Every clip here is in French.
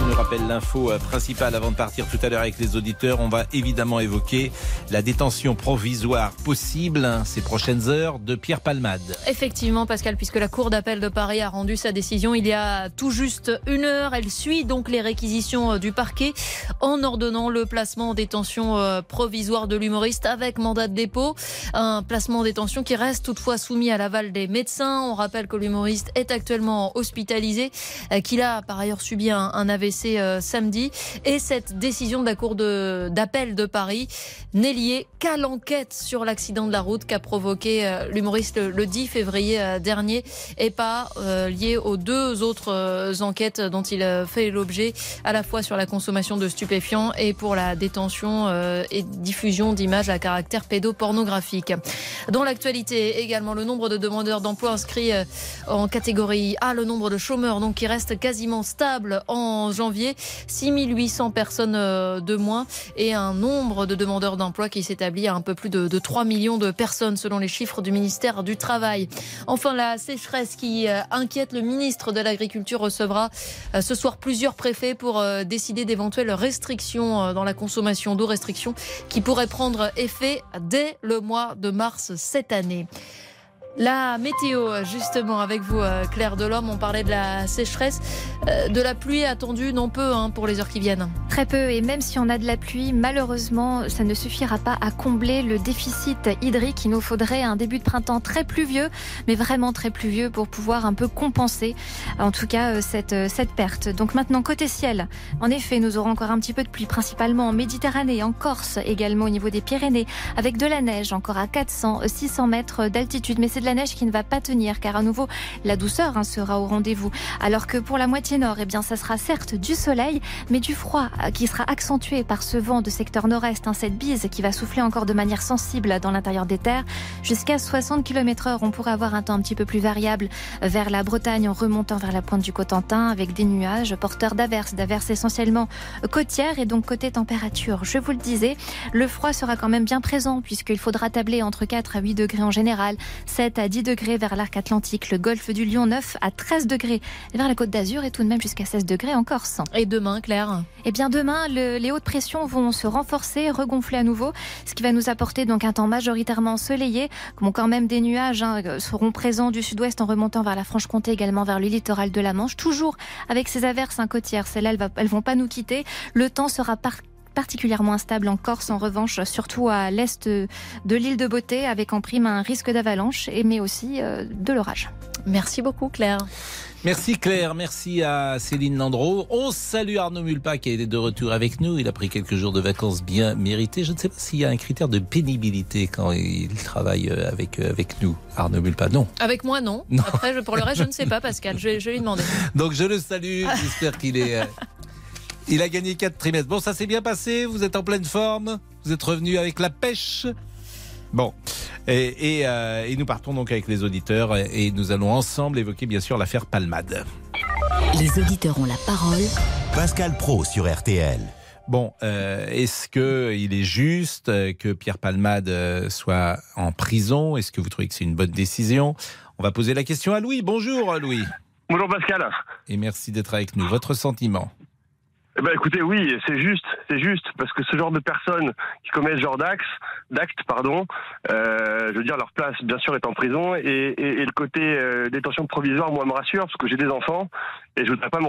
On nous rappelle l'info euh, principale avant de partir tout à l'heure avec les auditeurs. On va évidemment évoquer la détention provisoire possible hein, ces prochaines heures de Pierre Palmade. Effectivement, Pascal, puisque la Cour d'appel de Paris a rendu sa décision il y a tout juste une heure. Elle suit donc les réquisitions euh, du parquet en ordonnant le placement en détention euh, provisoire de l'humoriste avec mandat de dépôt. Un placement en détention qui reste toutefois soumis à l'aval des médecins. On rappelle que l'humoriste est actuellement hospitalisé, qu'il a par ailleurs subi un, un AVC c'est euh, samedi. Et cette décision de la Cour d'appel de, Paris n'est liée qu'à l'enquête sur l'accident de la route qu'a provoqué euh, l'humoriste le, 10 février euh, dernier et pas liée aux deux autres enquêtes dont il fait l'objet, à la fois sur la consommation de stupéfiants et pour la détention et diffusion d'images à caractère pédopornographique. Dans l'actualité également, le nombre de demandeurs d'emploi inscrits en catégorie A, le nombre de chômeurs donc qui reste quasiment stable en janvier, 6800 personnes euh, de moins et un nombre de demandeurs d'emploi qui s'établit à un peu plus de, 3 millions de personnes selon les chiffres du ministère du Travail. Enfin, la sécheresse qui euh, inquiète le ministre de l'Agriculture recevra euh, ce soir plusieurs préfets pour décider d'éventuelles restrictions dans la consommation d'eau, restrictions qui pourraient prendre effet dès le mois de mars cette année. La météo, justement, avec vous, euh, Claire Delhomme, on parlait de la sécheresse, euh, de la pluie attendue, non peu hein, pour les heures qui viennent. Très peu, et même si on a de la pluie, malheureusement, ça ne suffira pas à combler le déficit hydrique. Il nous faudrait un début de printemps très pluvieux, mais vraiment très pluvieux pour pouvoir un peu compenser, en tout cas, euh, cette, cette perte. Donc maintenant, côté ciel, en effet, nous aurons encore un petit peu de pluie, principalement en Méditerranée, en Corse, également au niveau des Pyrénées, avec de la neige encore à 400, 600 mètres d'altitude, mais c'est la neige qui ne va pas tenir car à nouveau la douceur hein, sera au rendez-vous. Alors que pour la moitié nord, eh bien ça sera certes du soleil mais du froid euh, qui sera accentué par ce vent de secteur nord-est, hein, cette bise qui va souffler encore de manière sensible dans l'intérieur des terres. Jusqu'à 60 km heure, on pourrait avoir un temps un petit peu plus variable vers la Bretagne en remontant vers la pointe du Cotentin avec des nuages porteurs d'averses, d'averses essentiellement côtières et donc côté température. Je vous le disais, le froid sera quand même bien présent puisqu'il faudra tabler entre 4 à 8 degrés en général, 7 à 10 degrés vers l'arc atlantique, le golfe du Lion 9 à 13 degrés vers la côte d'Azur et tout de même jusqu'à 16 degrés en Corse. Et demain, Claire Eh bien demain, les hautes pressions vont se renforcer, regonfler à nouveau, ce qui va nous apporter donc un temps majoritairement ensoleillé. Bon, quand même des nuages hein, seront présents du sud-ouest en remontant vers la Franche-Comté, également vers le littoral de la Manche, toujours avec ces averses côtières. Celles-là, elles, elles vont pas nous quitter. Le temps sera par particulièrement instable en Corse, en revanche, surtout à l'est de l'île de Beauté, avec en prime un risque d'avalanche, mais aussi euh, de l'orage. Merci beaucoup, Claire. Merci Claire, merci à Céline Landreau. On salue Arnaud Mulpa qui est de retour avec nous. Il a pris quelques jours de vacances bien méritées. Je ne sais pas s'il y a un critère de pénibilité quand il travaille euh, avec, euh, avec nous, Arnaud Mulpa. Non. Avec moi, non. Après, pour le reste, je ne sais pas, Pascal. Je je vais lui demander. Donc je le salue. J'espère qu'il est il a gagné 4 trimestres. Bon, ça s'est bien passé, vous êtes en pleine forme, vous êtes revenu avec la pêche. Bon, et, euh, nous partons donc avec les auditeurs et nous allons ensemble évoquer bien sûr l'affaire Palmade. Les auditeurs ont la parole. Pascal Pro sur RTL. Bon, euh, est-ce que il est juste que Pierre Palmade euh, soit en prison? Est-ce que vous trouvez que c'est une bonne décision? On va poser la question à Louis. Bonjour Louis. Bonjour Pascal. Et merci d'être avec nous. Votre sentiment? Eh ben, écoutez, oui, c'est juste, c'est juste, parce que ce genre de personnes qui commettent ce genre d'actes, d'actes, pardon, euh, je veux dire, leur place, bien sûr, est en prison, et, le côté euh, détention provisoire, moi, me rassure, parce que j'ai des enfants, et je voudrais pas me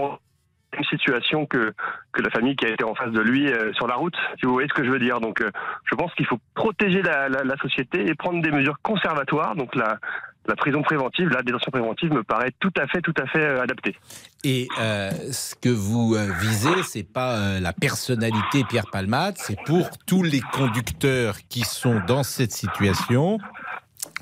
une situation que que la famille qui a été en face de lui euh, sur la route, si vous voyez ce que je veux dire. Donc, je pense qu'il faut protéger la, la, société et prendre des mesures conservatoires. Donc, la, la prison préventive, la détention préventive me paraît tout à fait, tout à fait euh, adaptée. Et euh, ce que vous euh, visez, c'est pas la personnalité Pierre Palmade, c'est pour tous les conducteurs qui sont dans cette situation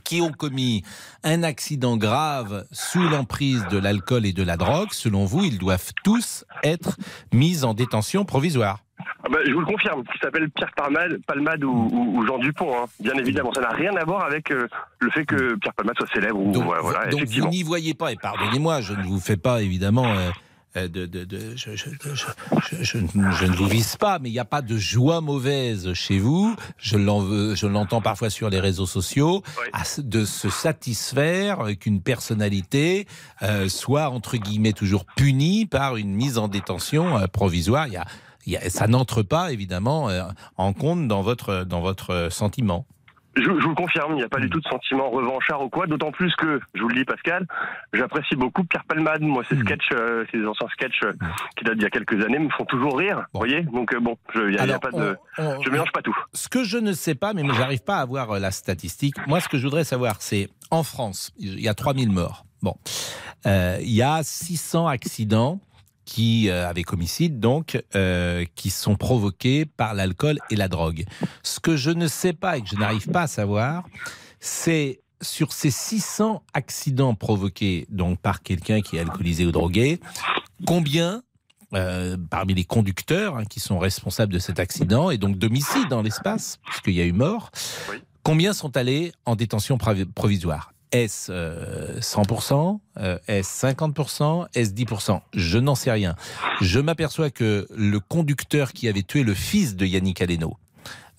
qui ont commis un accident grave sous l'emprise de l'alcool et de la drogue, selon vous, ils doivent tous être mis en détention provisoire. Ah bah, je vous le confirme, qui s'appelle Pierre Palmade, Palmade ou, Jean Dupont, hein. bien évidemment. Ça n'a rien à voir avec euh, le fait que Pierre Palmade soit célèbre. donc, vous n'y voyez pas, et pardonnez-moi, je ne vous fais pas évidemment euh, euh, de, de, de- je, je- je- je- je ne- vous vise pas, mais il n'y a pas de joie mauvaise chez vous. Je l'entends parfois sur les réseaux sociaux, Oui. de se satisfaire qu'une personnalité euh, soit entre guillemets toujours punie par une mise en détention euh, provisoire. Il y a, il y a- ça n'entre pas évidemment euh, en compte dans votre dans votre sentiment. Je, je vous le confirme, il n'y a pas du tout de sentiment revanchard ou quoi, d'autant plus que, je vous le dis Pascal, j'apprécie beaucoup Pierre Palmade. Moi, ces Mm. sketchs, euh, ces anciens sketchs euh, qui datent d'il y a quelques années me font toujours rire, Bon. vous voyez Donc euh, bon, je- de... Je mélange pas tout. Ce que je ne sais pas, mais j'arrive pas à avoir euh, la statistique. Moi, ce que je voudrais savoir, c'est en France, il y a 3000 morts. Bon, Euh, il y a 600 accidents qui, euh, avec homicide donc, euh, qui sont provoqués par l'alcool et la drogue. Ce que je ne sais pas et que je n'arrive pas à savoir, c'est sur ces 600 accidents provoqués donc par quelqu'un qui est alcoolisé ou drogué, combien euh, parmi les conducteurs hein, qui sont responsables de cet accident et donc d'homicide dans l'espace, puisqu'il y a eu mort, Oui. combien sont allés en détention provi- provisoire? Est-ce euh, 100% euh, Est-ce 50% Est-ce 10% Je n'en sais rien. Je m'aperçois que le conducteur qui avait tué le fils de Yannick Aleno,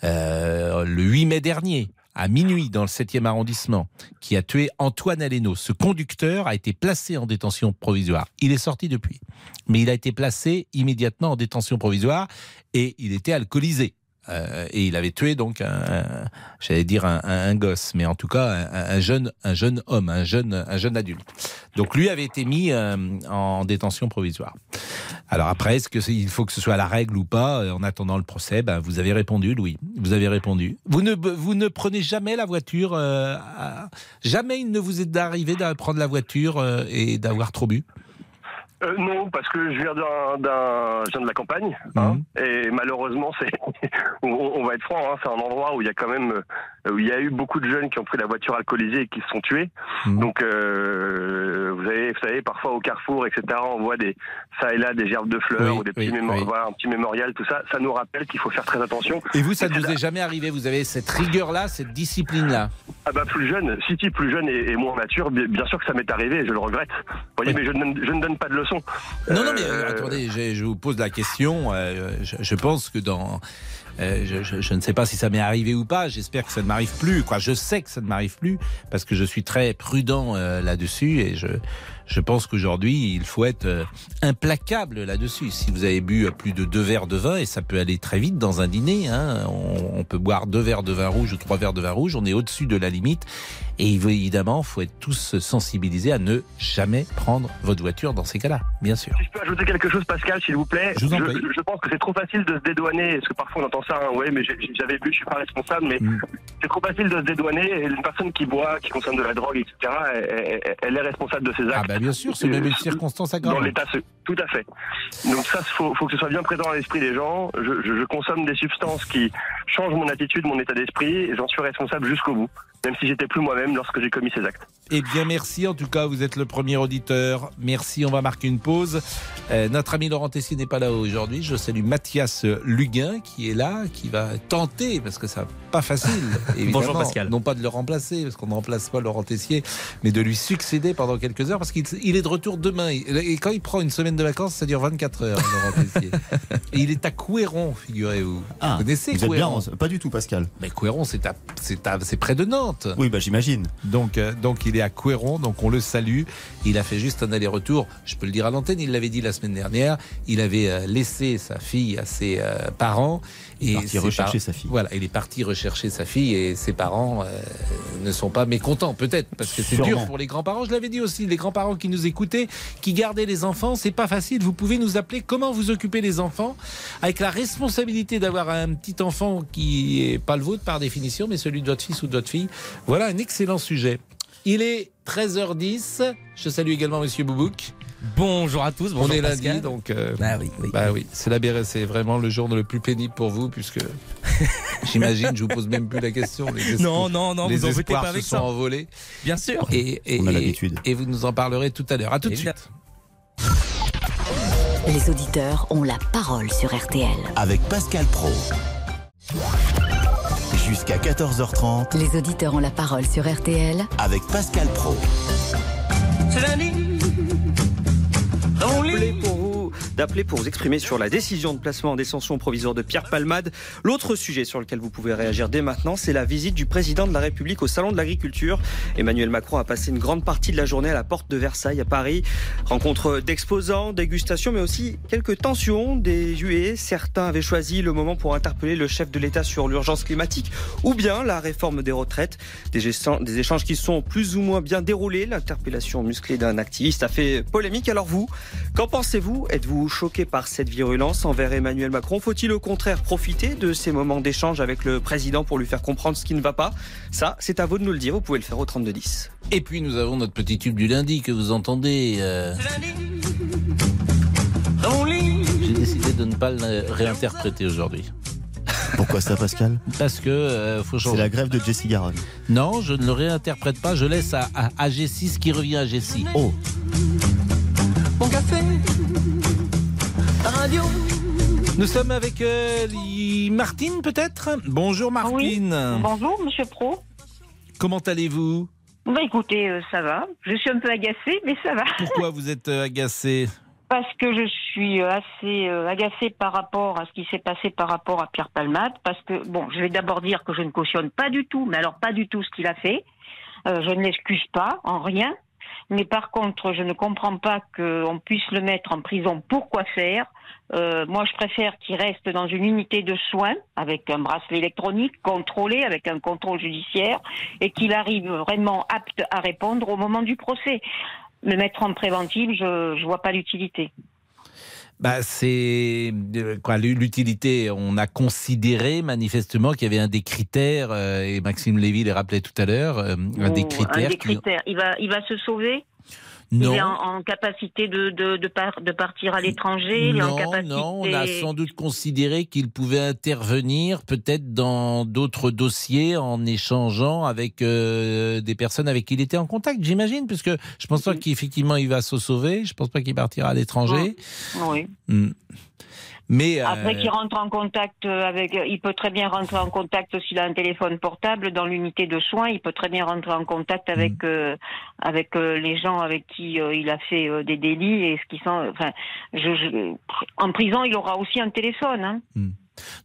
euh, le 8 mai dernier, à minuit dans le 7e arrondissement, qui a tué Antoine Aleno. Ce conducteur a été placé en détention provisoire. Il est sorti depuis. Mais il a été placé immédiatement en détention provisoire et il était alcoolisé. Euh, et il avait tué donc j'allais dire un, gosse, mais en tout cas un, un jeune, un jeune homme, un jeune, un jeune adulte. Donc lui avait été mis euh, en détention provisoire. Alors après, est-ce que il faut que ce soit la règle ou pas? Euh, En attendant le procès, ben, vous avez répondu, Louis. Vous avez répondu. Vous ne, vous ne prenez jamais la voiture. Jamais il ne vous est arrivé de prendre la voiture et d'avoir trop bu? Euh, non, parce que je viens d'un, d'un, je viens de la campagne, hein, Mhm. et malheureusement, c'est, on, on va être franc, hein, c'est un endroit où il y a quand même, euh, où il y a eu beaucoup de jeunes qui ont pris la voiture alcoolisée et qui se sont tués. Mhm. Donc, euh, vous avez, vous savez, parfois au carrefour, etc., on voit des, ça et là, des gerbes de fleurs Oui, ou des petits oui. voilà, un petit mémorial, tout ça. Ça nous rappelle qu'il faut faire très attention. Et vous, ça ne vous est jamais arrivé Vous avez cette rigueur-là, cette discipline-là? Ah bah plus jeune, City plus jeune et, et moins mature, bien, sûr que ça m'est arrivé, je le regrette. Vous voyez, Oui. mais je ne, je ne donne pas de leçons. Non, non, mais euh, Euh, attendez, je, je vous pose la question. euh, je, je pense que dans. Euh, je, je- je ne sais pas si ça m'est arrivé ou pas. J'espère que ça ne m'arrive plus. Quoi, je sais que ça ne m'arrive plus parce que je suis très prudent euh, là-dessus et je, je pense qu'aujourd'hui il faut être euh, implacable là-dessus. Si vous avez bu plus de deux verres de vin et ça peut aller très vite dans un dîner, hein, on, on peut boire deux verres de vin rouge ou trois verres de vin rouge, on est au-dessus de la limite. Et il faut- évidemment, faut être tous sensibilisés à ne jamais prendre votre voiture dans ces cas-là, bien sûr. Si je peux ajouter quelque chose, Pascal, s'il vous plaît. Je vous en prie. je, je pense que c'est trop facile de se dédouaner, parce que parfois on entend ça, hein, ouais, mais j'avais bu, je suis pas responsable, mais Mm. c'est trop facile de se dédouaner. Et une personne qui boit, qui consomme de la drogue, etc., elle, est responsable de ses actes. Ah bah bien sûr, c'est même une circonstance dans aggravante. l'état, ce- tout à fait. Donc ça, faut, faut que ce soit bien présent dans l'esprit des gens. Je, je- je consomme des substances qui changent mon attitude, mon état d'esprit, et j'en suis responsable jusqu'au bout, même si j'étais plus moi-même lorsque j'ai commis ces actes. Eh bien merci, en tout cas vous êtes le premier auditeur. Merci, on va marquer une pause. Euh, notre ami Laurent Tessier n'est pas là aujourd'hui. Je salue Mathias Luguin qui est là, qui va tenter, parce que ça pas facile, évidemment, Bonjour, Pascal. non pas de le remplacer, parce qu'on ne remplace pas Laurent Tessier, mais de lui succéder pendant quelques heures, parce qu'il il est de retour demain. Et quand il prend une semaine de vacances, ça dure 24 heures, Laurent Tessier. Et il est à Couéron, figurez-vous. Ah, vous connaissez Vous êtes bien, Couéron pas du tout, Pascal. Mais Couéron, c'est près de Nantes. Oui, bah j'imagine. Donc, euh, donc il est à Couéron, donc on le salue. Il a fait juste un aller-retour. Je peux le dire à l'antenne, il l'avait dit la semaine dernière. Il avait euh, laissé sa fille à ses euh, parents. Il est parti rechercher par- sa fille. Voilà, il est parti rechercher sa fille et ses parents euh, ne sont pas mécontents, peut-être, parce que c'est dur pour les grands-parents. Je l'avais dit aussi, les grands-parents qui nous écoutaient, qui gardaient les enfants, c'est pas facile. Vous pouvez nous appeler comment vous occupez les enfants, avec la responsabilité d'avoir un petit enfant qui est pas le vôtre par définition, mais celui de votre fils ou de votre fille. Voilà un excellent sujet. Il est 13h10. Je salue également Monsieur Boubouk. Bonjour à tous, bonjour On est Pascal. lundi, donc. euh, Bah oui, oui. bah oui, c'est la BRS, c'est vraiment le jour le plus pénible pour vous, puisque j'imagine, je vous pose même plus la question. Les Non, non, non, les vous embêtez pas avec se sont ça. envolés. Bien sûr. Et, et, On a et- l'habitude. Et vous nous en parlerez tout à l'heure. À tout de suite. Les auditeurs ont la parole sur RTL. Avec Pascal Pro. Jusqu'à 14h30 Les auditeurs ont la parole sur RTL avec Pascal Pro. Vous, d'appeler pour vous exprimer sur la décision de placement en détention provisoire de Pierre Palmade. L'autre sujet sur lequel vous pouvez réagir dès maintenant, c'est la visite du président de la République au Salon de l'Agriculture. Emmanuel Macron a passé une grande partie de la journée à la porte de Versailles à Paris. Rencontre d'exposants, dégustation, mais aussi quelques tensions, des huées. Certains avaient choisi le moment pour interpeller le chef de l'État sur l'urgence climatique ou bien la réforme des retraites. Des, des échanges qui sont plus ou moins bien déroulés. L'interpellation musclée d'un activiste a fait polémique. Alors vous, qu'en pensez-vous? Êtes-vous choqué par cette virulence envers Emmanuel Macron? Faut-il au contraire profiter de ces moments d'échange avec le président pour lui faire comprendre ce qui ne va pas? Ça, c'est à vous de nous le dire. Vous pouvez le faire au 3210. Et puis nous avons notre petit tube du lundi que vous entendez. Euh... J'ai décidé de ne pas le réinterpréter aujourd'hui. Pourquoi ça, Pascal? Parce que euh, faut changer. C'est la grève de Jessie Garonne. Non, je ne le réinterprète pas. Je laisse à, à, à Jessie ce qui revient à Jessie. Oh. Mon café, radio. Nous sommes avec euh, Martine, peut-être? Bonjour, Martine. Oui. Bonjour, monsieur Pro. Comment allez-vous? Bah écoutez, euh, ça va. Je suis un peu agacée, mais ça va. Pourquoi vous êtes euh, agacée? Parce que je suis euh, assez euh, agacée par rapport à ce qui s'est passé par rapport à Pierre Palmade. Parce que, bon, je vais d'abord dire que je ne cautionne pas du tout, mais alors pas du tout ce qu'il a fait. Euh, je ne l'excuse pas en rien. Mais par contre, je ne comprends pas qu'on puisse le mettre en prison. Pourquoi faire? Euh, Moi, je préfère qu'il reste dans une unité de soins avec un bracelet électronique contrôlé, avec un contrôle judiciaire, et qu'il arrive vraiment apte à répondre au moment du procès. Le mettre en préventive, je ne vois pas l'utilité. Bah, c'est euh, quoi l'utilité. On a considéré manifestement qu'il y avait un des critères, euh, et Maxime Lévy les rappelait tout à l'heure, euh, un des critères. Un des qui- critères. Il, va, il va se sauver? Non. Il est en, en capacité de, de, de, par- de partir à l'étranger Il est en Non, capacité... non, on a sans doute considéré qu'il pouvait intervenir peut-être dans d'autres dossiers en échangeant avec euh, des personnes avec qui il était en contact, j'imagine, puisque je pense pas qu'effectivement il va se sauver, je pense pas qu'il partira à l'étranger. Oui. Hmm. Mais Après euh, qu'il rentre en contact avec, il peut très bien rentrer en contact s'il a un téléphone portable dans l'unité de soins. Il peut très bien rentrer en contact avec Mm. euh, avec euh, les gens avec qui euh, il a fait euh, des délits et ce qui sont. Enfin, je, je- en prison, il aura aussi un téléphone. Hein.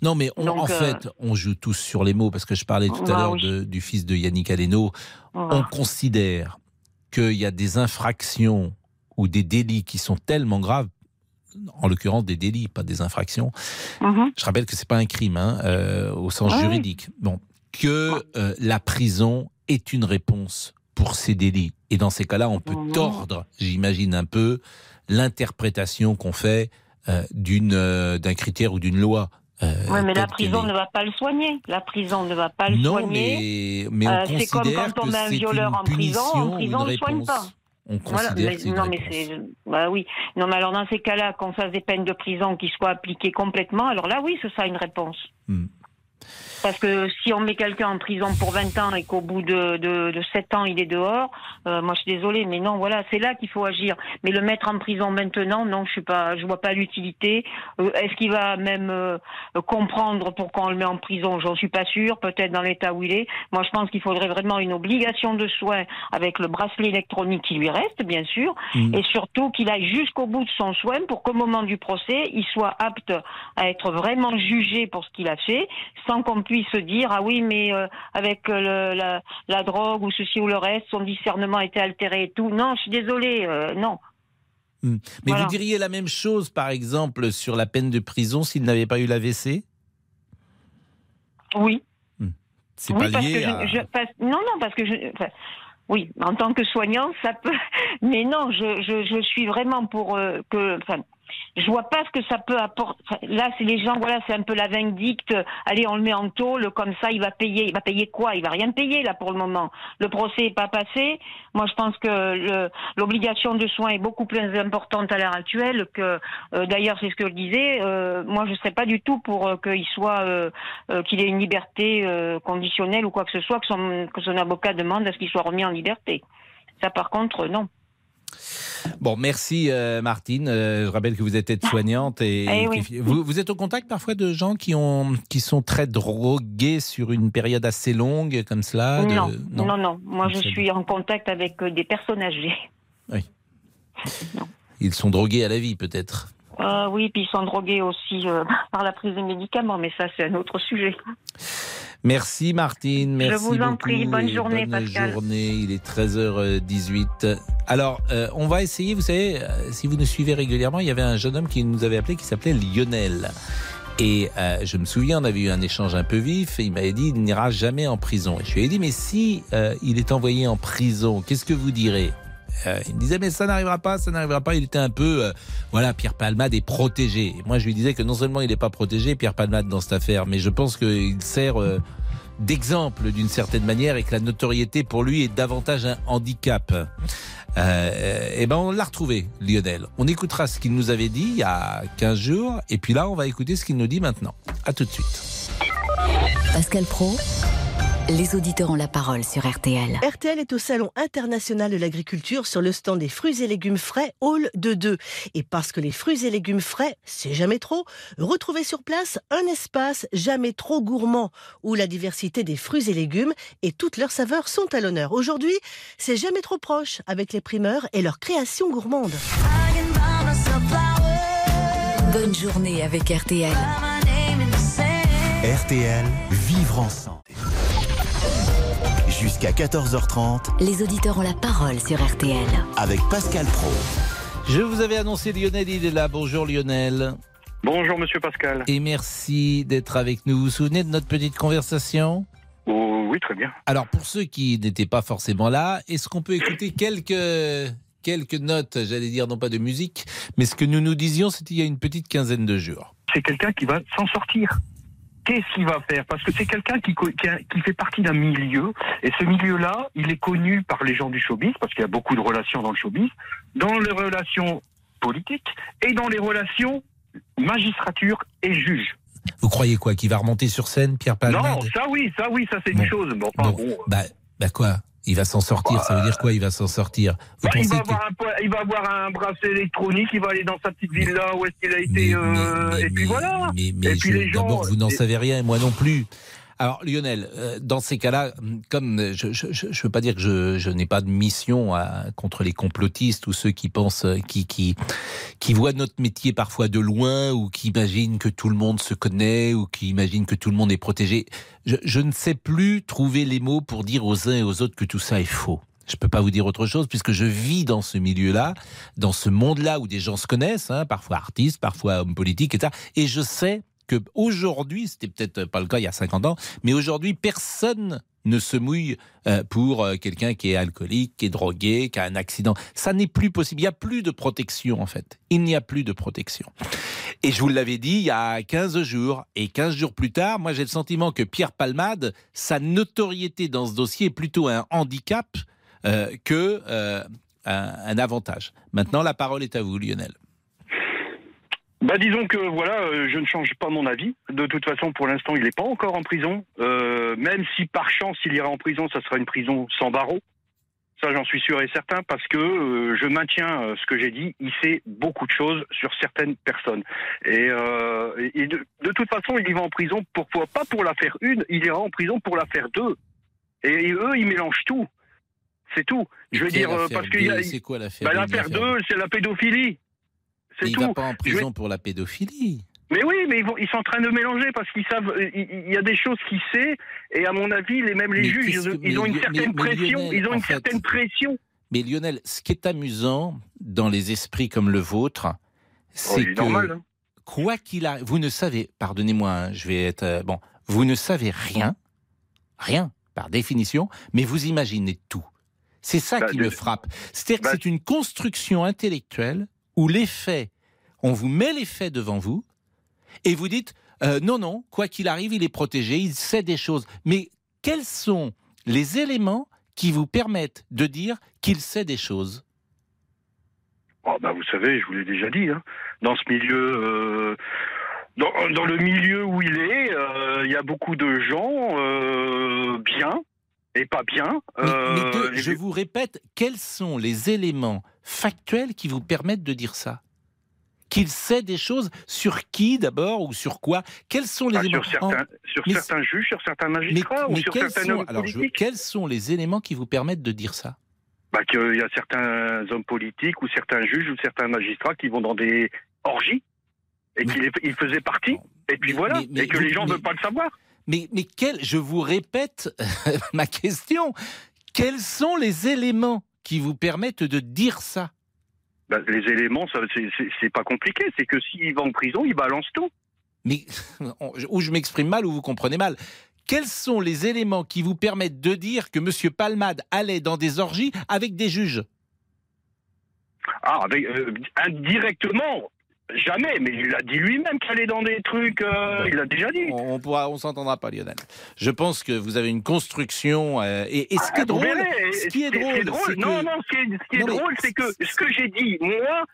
Non, mais on- Donc, en euh, fait, on joue tous sur les mots parce que je parlais tout à Bah l'heure oui. du fils de Yannick Aleno. Voilà. On considère qu'il y a des infractions ou des délits qui sont tellement graves, en l'occurrence des délits, pas des infractions. Mhm. Je rappelle que c'est pas un crime hein, euh, au sens Ah oui. juridique. Bon, que euh, la prison est une réponse pour ces délits. Et dans ces cas-là, on peut Mhm. tordre, j'imagine un peu, l'interprétation qu'on fait euh, d'une d'un critère ou d'une loi. Ouais, mais la prison ne va pas le soigner. La prison ne va pas le non, soigner. mais, mais on c'est comme considère quand on met un violeur en prison, en prison, on le soigne pas. On Voilà, mais, une non, mais c'est, bah oui. Non, mais alors dans ces cas-là, qu'on fasse des peines de prison qui soient appliquées complètement, alors là, oui, ce sera une réponse. Hmm. Parce que si on met quelqu'un en prison pour 20 ans et qu'au bout de, de, de 7 ans, il est dehors, euh, moi je suis désolée, mais non, voilà, c'est là qu'il faut agir. Mais le mettre en prison maintenant, non, je suis pas, je vois pas l'utilité. Euh, Est-ce qu'il va même euh, comprendre pourquoi on le met en prison? J'en suis pas sûre. Peut-être dans l'état où il est. Moi, je pense qu'il faudrait vraiment une obligation de soins avec le bracelet électronique qui lui reste, bien sûr, Mm. et surtout qu'il aille jusqu'au bout de son soin pour qu'au moment du procès, il soit apte à être vraiment jugé pour ce qu'il a fait, sans qu'on puisse se dire ah oui mais euh, avec euh, le- la, la drogue ou ceci ou le reste, son discernement a été altéré et tout. Non, je suis désolée, euh, non. Hmm. Mais Voilà. vous diriez la même chose, par exemple, sur la peine de prison s'il n'avait pas eu l'AVC Oui. C'est oui, pas parce je- à... je, parce- non, non, parce que je, enfin, oui, en tant que soignant, ça peut, mais non, je, je, je suis vraiment pour euh, que, enfin, je vois pas ce que ça peut apporter. Là, c'est les gens, voilà, c'est un peu la vindicte. Allez, on le met en tôle, comme ça, il va payer. Il va payer quoi? Il va rien payer là pour le moment. Le procès est pas passé. Moi, je pense que l'obligation de soins est beaucoup plus importante à l'heure actuelle que. euh, D'ailleurs, c'est ce que je disais. euh, moi, je serais pas du tout pour euh, qu'il soit, qu'il ait une liberté conditionnelle ou quoi que ce soit, que son, que son avocat demande à ce qu'il soit remis en liberté. Ça, par contre, non. Bon, merci euh, Martine. Euh, je rappelle que vous êtes aide-soignante et, Eh oui. et- vous, vous êtes au contact parfois de gens qui ont qui sont très drogués sur une période assez longue comme cela. de- non, non, non, Moi, je suis en contact avec euh, des personnes âgées. Ils sont drogués à la vie peut-être. Euh, oui, puis ils sont drogués aussi euh, par la prise des médicaments, mais ça, c'est un autre sujet. Merci Martine, merci vous en beaucoup prie, bonne journée, bonne Pascal. journée, il est 13h18. Alors, euh, on va essayer, vous savez, si vous nous suivez régulièrement, il y avait un jeune homme qui nous avait appelé qui s'appelait Lionel. Et euh, je me souviens, on avait eu un échange un peu vif et il m'avait dit il n'ira jamais en prison. Et je lui ai dit mais si euh, il est envoyé en prison, qu'est-ce que vous direz? Euh, il me disait mais ça n'arrivera pas, ça n'arrivera pas. Il était un peu, euh, voilà, Pierre Palmade est protégé. Moi je lui disais que non seulement il n'est pas protégé, Pierre Palmade dans cette affaire, mais je pense qu'il sert euh, d'exemple d'une certaine manière et que la notoriété pour lui est davantage un handicap. Et ben on l'a retrouvé, Lionel. On écoutera ce qu'il nous avait dit il y a 15 jours et puis là on va écouter ce qu'il nous dit maintenant. À tout de suite. Pascal Pro, les auditeurs ont la parole sur RTL. RTL est au Salon international de l'agriculture sur le stand des fruits et légumes frais Hall de 2. Et parce que les fruits et légumes frais, c'est jamais trop, retrouvez sur place un espace jamais trop gourmand où la diversité des fruits et légumes et toutes leurs saveurs sont à l'honneur. Aujourd'hui, c'est jamais trop proche avec les primeurs et leurs créations gourmandes. Bonne journée avec RTL. RTL, vivre ensemble. Jusqu'à 14h30 Les auditeurs ont la parole sur RTL. avec Pascal Pro. Je vous avais annoncé Lionel, il est là. Bonjour Lionel. Bonjour Monsieur Pascal. Et merci d'être avec nous. Vous vous souvenez de notre petite conversation? Oh, oui, très bien. Alors pour ceux qui n'étaient pas forcément là, est-ce qu'on peut écouter quelques quelques notes, j'allais dire non pas de musique, mais ce que nous nous disions, c'était il y a une petite quinzaine de jours? C'est quelqu'un qui va s'en sortir. Qu'est-ce qu'il va faire? Parce que c'est quelqu'un qui, fait partie d'un milieu, et ce milieu-là, il est connu par les gens du showbiz, parce qu'il y a beaucoup de relations dans le showbiz, dans les relations politiques et dans les relations magistrature et juge. Vous croyez quoi Qu'il va remonter sur scène, Pierre Palmade? Non, ça oui, ça oui, ça c'est Bon. une chose. Bon, enfin, Bon, bon, bah, bah quoi? Il va s'en sortir, ça veut dire quoi Il va s'en sortir? Vous Bah, il, va que... avoir un, il va avoir un bracelet électronique, il va aller dans sa petite Mais- villa où est-ce qu'il a été, Mais- euh, mais- et puis voilà. Et puis les gens- d'abord, vous n'en savez rien, moi non plus. Alors Lionel, euh, dans ces cas-là, comme je ne veux pas dire que je, n'ai pas de mission à- contre les complotistes ou ceux qui pensent, euh, qui, qui, qui voient notre métier parfois de loin ou qui imaginent que tout le monde se connaît ou qui imaginent que tout le monde est protégé, je, ne sais plus trouver les mots pour dire aux uns et aux autres que tout ça est faux. Je peux pas vous dire autre chose puisque je vis dans ce milieu-là, dans ce monde-là où des gens se connaissent, hein, parfois artistes, parfois hommes politiques, etc. Et je sais que aujourd'hui, c'était peut-être pas le cas il y a 50 ans, mais aujourd'hui, personne ne se mouille euh, pour euh, quelqu'un qui est alcoolique, qui est drogué, qui a un accident. Ça n'est plus possible. Il n'y a plus de protection, en fait. Il n'y a plus de protection. Et je vous l'avais dit il y a 15 jours. Et 15 jours plus tard, moi, j'ai le sentiment que Pierre Palmade, sa notoriété dans ce dossier est plutôt un handicap euh, que euh, un, un avantage. Maintenant, la parole est à vous, Lionel. Bah disons que voilà, euh, je ne change pas mon avis. De toute façon, pour l'instant, il n'est pas encore en prison. Euh, même si par chance il ira en prison, ça sera une prison sans barreaux. Ça, j'en suis sûr et certain parce que euh, je maintiens euh, ce que j'ai dit. Il sait beaucoup de choses sur certaines personnes. Et, euh, et- de, de toute façon, il y va en prison pourquoi pas pour l'affaire une, il ira en prison pour l'affaire deux. Et, et eux, ils mélangent tout. C'est tout. Je veux dire parce deux C'est quoi l'affaire bah, l'affaire 2, c'est la pédophilie. C'est Il ne va pas en vais- prison pour la pédophilie. Mais oui, mais ils, vont, ils sont en train de mélanger parce qu'ils savent. euh, Il y a des choses qu'ils savent et à mon avis, les même les Mais juges, ils, que- ils ont une certaine mais- mais pression. Lionel, ils ont une fait- certaine pression. Mais Lionel, ce qui est amusant dans les esprits comme le vôtre, Oh, c'est est que normal. hein. quoi qu'il arrive, vous ne savez, pardonnez-moi, hein, je vais être euh, bon, vous ne savez rien, rien par définition, mais vous imaginez tout. C'est ça Bah, qui de- me frappe. C'est-à-dire bah- que c'est une construction intellectuelle où les faits, on vous met les faits devant vous et vous dites euh, non, non, quoi qu'il arrive, il est protégé, il sait des choses. Mais quels sont les éléments qui vous permettent de dire qu'il sait des choses? Oh, bah, vous savez, je vous l'ai déjà dit. hein, dans ce milieu, euh, dans, dans le milieu où il est, euh, il y a beaucoup de gens euh, bien et pas bien. Mais- mais de- et- je vous répète, quels sont les éléments factuels qui vous permettent de dire ça Qu'il sait des choses sur qui d'abord ou sur quoi Quels sont les ah, éléments sur certains, sur mais- certains juges, sur certains mais, magistrats ou sur quels, certains sont, hommes alors, je- politiques. quels sont les éléments qui vous permettent de dire ça? Bah, qu'il y a certains hommes politiques ou certains juges ou certains magistrats qui vont dans des orgie et qu'il est- il faisait partie. Et puis voilà, et que les gens mais- veulent pas le savoir. Mais, mais quel, je vous répète ma question. Quels sont les éléments qui vous permettent de dire ça Bah, les éléments, c'est pas compliqué. C'est que s'il va en prison, il balance tout. Mais ou je m'exprime mal ou vous comprenez mal. Quels sont les éléments qui vous permettent de dire que M. Palmade allait dans des orgies avec des juges? Ah, avec, euh, indirectement, jamais. Mais il a dit lui-même qu'il allait dans des trucs. euh, il l'a déjà dit. On, pourra, on s'entendra pas, Lionel. Je pense que vous avez une construction. euh, et, et ce qui est Ah, drôle, verrez, ce qui est drôle, que- non, non, ce qui est, ce qui est Non, mais- drôle, c'est que ce que j'ai dit, moi,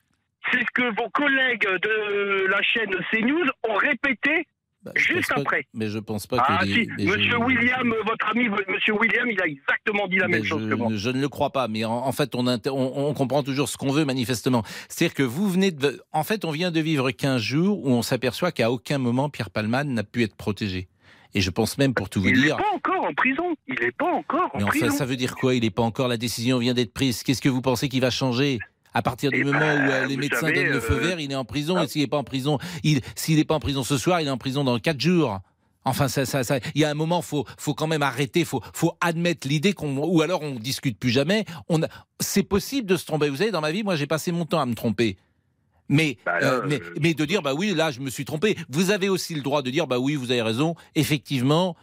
c'est ce que vos collègues de la chaîne CNews ont répété Bah, juste après. mais je pense pas Ah que les- si, les Monsieur William, votre ami, Monsieur William, il a exactement dit la Mais même chose je, que moi. je ne le crois pas, mais en, en fait, on, inter- on, on comprend toujours ce qu'on veut manifestement. C'est-à-dire que vous venez de... En fait, on vient de vivre 15 jours où on s'aperçoit qu'à aucun moment Pierre Palmade n'a pu être protégé. Et je pense même, pour tout vous Il n'est dire... pas encore en prison. Il n'est pas encore en Mais enfin, prison. ça veut dire quoi? Il n'est pas encore... La décision vient d'être prise. Qu'est-ce que vous pensez qui va changer? À partir du Eh moment ben, où euh, les médecins savez, donnent le feu euh, vert, il est en prison. ah. Et s'il n'est pas en prison, il s'il n'est pas en prison ce soir, il est en prison dans 4 jours. Enfin, ça, ça, ça, il y a un moment, faut, faut quand même arrêter, faut, faut admettre l'idée qu'on, ou alors on discute plus jamais. On, c'est possible de se tromper. Vous savez, dans ma vie, moi, j'ai passé mon temps à me tromper. Mais, Bah euh, mais, mais de dire, bah oui, là, je me suis trompé. Vous avez aussi le droit de dire, bah oui, vous avez raison. Effectivement,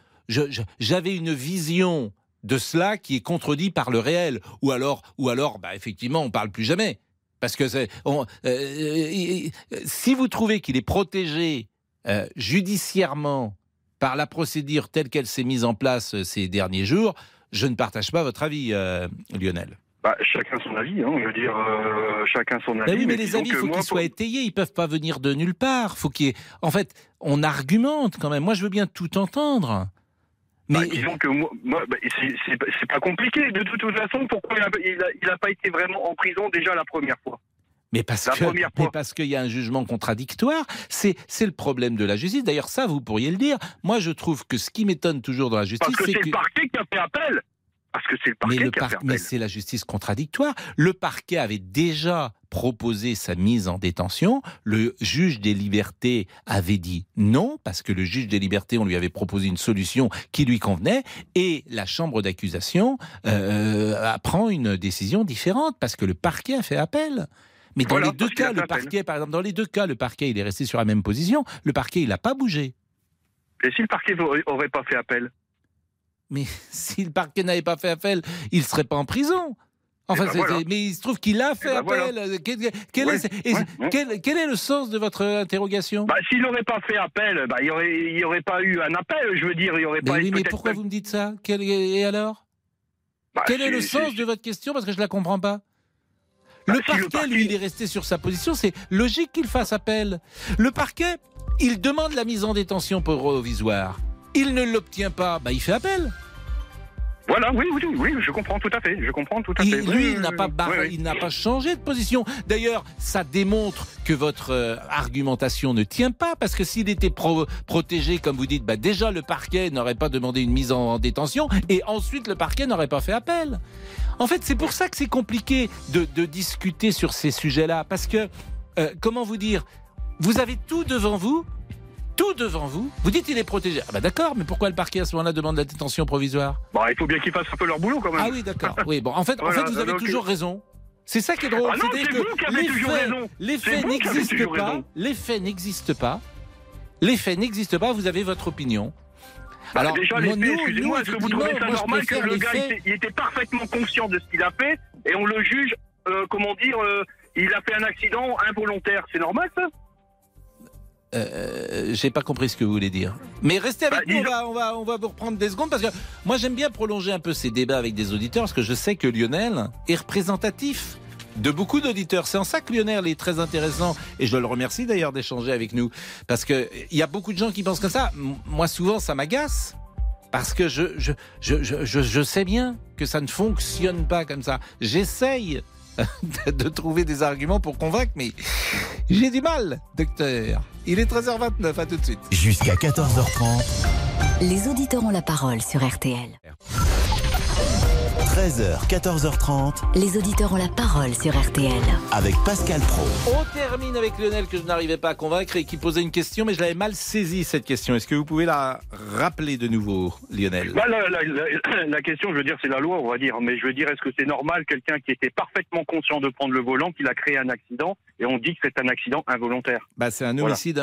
j'avais une vision de cela qui est contredite par le réel. Ou alors, ou alors, bah effectivement, on parle plus jamais. Parce que on- euh, euh, si vous trouvez qu'il est protégé euh, judiciairement par la procédure telle qu'elle s'est mise en place ces derniers jours, je ne partage pas votre avis, euh, Lionel. Bah, chacun son avis, hein, je veux dire, euh, chacun son avis. Oui, mais les avis, il faut qu'ils soient étayés. Ils peuvent pas venir de nulle part. Faut qu'il y ait- En fait, on argumente quand même. Moi, je veux bien tout entendre. Bah, Mais disons que moi, moi, bah, c'est- c'est c'est pas compliqué. De toute, façon, pourquoi il a, il, a, il a pas été vraiment en prison déjà la première fois? Mais parce La que, première mais fois. parce qu'il y a un jugement contradictoire, c'est c'est le problème de la justice. D'ailleurs, ça, vous pourriez le dire. Moi, je trouve que ce qui m'étonne toujours dans la justice, Parce que c'est c'est le parquet qui a fait appel. Parce que c'est le mais parquet le qui a par- fait mais c'est la justice contradictoire. Le parquet avait déjà proposé sa mise en détention. Le juge des libertés avait dit non parce que le juge des libertés, on lui avait proposé une solution qui lui convenait, et la chambre d'accusation euh, prend une décision différente parce que le parquet a fait appel. Mais dans Voilà, les deux cas, le parquet, par exemple, dans les deux cas, le parquet, il est resté sur la même position. Le parquet, il n'a pas bougé. Et si le parquet aurait pas fait appel? Mais si le parquet n'avait pas fait appel, il ne serait pas en prison. Enfin, ben voilà. c'est- mais il se trouve qu'il a fait ben appel. Quel, quel Ouais, est, et- ouais, ouais. quel- quel est le sens de votre interrogation? Bah, S'il n'aurait pas fait appel, bah, il n'y aurait, pas eu un appel, je veux dire. Il y aurait Mais pas oui, mais pourquoi vous me dites ça? Et alors? Bah, Quel est le sens de votre question? Parce que je ne la comprends pas. Le si le parquet, parquet- lui, il est resté sur sa position. C'est logique qu'il fasse appel. Le parquet, il demande la mise en détention provisoire. Il ne l'obtient pas. Bah, il fait appel. Voilà, oui, oui, oui, oui, je comprends tout à fait. Je comprends tout à fait. Lui, il n'a pas, oui, barré- oui, oui. il n'a pas changé de position. D'ailleurs, ça démontre que votre euh, argumentation ne tient pas, parce que s'il était pro- protégé, comme vous dites, bah déjà le parquet n'aurait pas demandé une mise en, détention, et ensuite le parquet n'aurait pas fait appel. En fait, c'est pour ça que c'est compliqué de, de discuter sur ces sujets-là, parce que, euh, comment vous dire, vous avez tout devant vous, tout devant vous. Vous dites il est protégé. Ah bah d'accord, mais pourquoi le parquet à ce moment-là demande la détention provisoire? Bon, il faut bien qu'ils fassent un peu leur boulot quand même. ah oui, d'accord. Oui, bon, en fait, en fait vous avez toujours raison. C'est ça qui est drôle. Ah non, c'est vous qui avez toujours faits- raison. Les faits n'existent pas. raison. Les faits n'existent pas. Les faits n'existent pas. Vous avez votre opinion. Bah, Alors, déjà, excusez-moi, est-ce que vous trouvez ça normal que le gars faits. il était parfaitement conscient de ce qu'il a fait et on le juge, euh, comment dire, euh, il a fait un accident involontaire. C'est normal ça? Euh, J'ai pas compris ce que vous voulez dire. Mais restez avec Bah, nous. On va, on va, on va vous reprendre des secondes parce que moi j'aime bien prolonger un peu ces débats avec des auditeurs parce que je sais que Lionel est représentatif de beaucoup d'auditeurs. C'est en ça que Lionel est très intéressant et je le remercie d'ailleurs d'échanger avec nous parce que il y a beaucoup de gens qui pensent comme ça. Moi souvent ça m'agace. Parce que je, je, je, je, je, je sais bien que ça ne fonctionne pas comme ça. J'essaye de- trouver des arguments pour convaincre, mais j'ai du mal, docteur. Il est 13h29, à tout de suite. Jusqu'à 14h30, Les auditeurs ont la parole sur RTL. 13h, 14h30 Les auditeurs ont la parole sur RTL. avec Pascal Pro. On termine avec Lionel que je n'arrivais pas à convaincre et qui posait une question, mais je l'avais mal saisie cette question. Est-ce que vous pouvez la rappeler de nouveau, Lionel? Bah, la, la- la- la question, je veux dire, c'est la loi, on va dire. Mais je veux dire, est-ce que c'est normal quelqu'un qui était parfaitement conscient de prendre le volant, qu'il a créé un accident, et on dit que c'est un accident involontaire? Bah, C'est un Voilà. homicide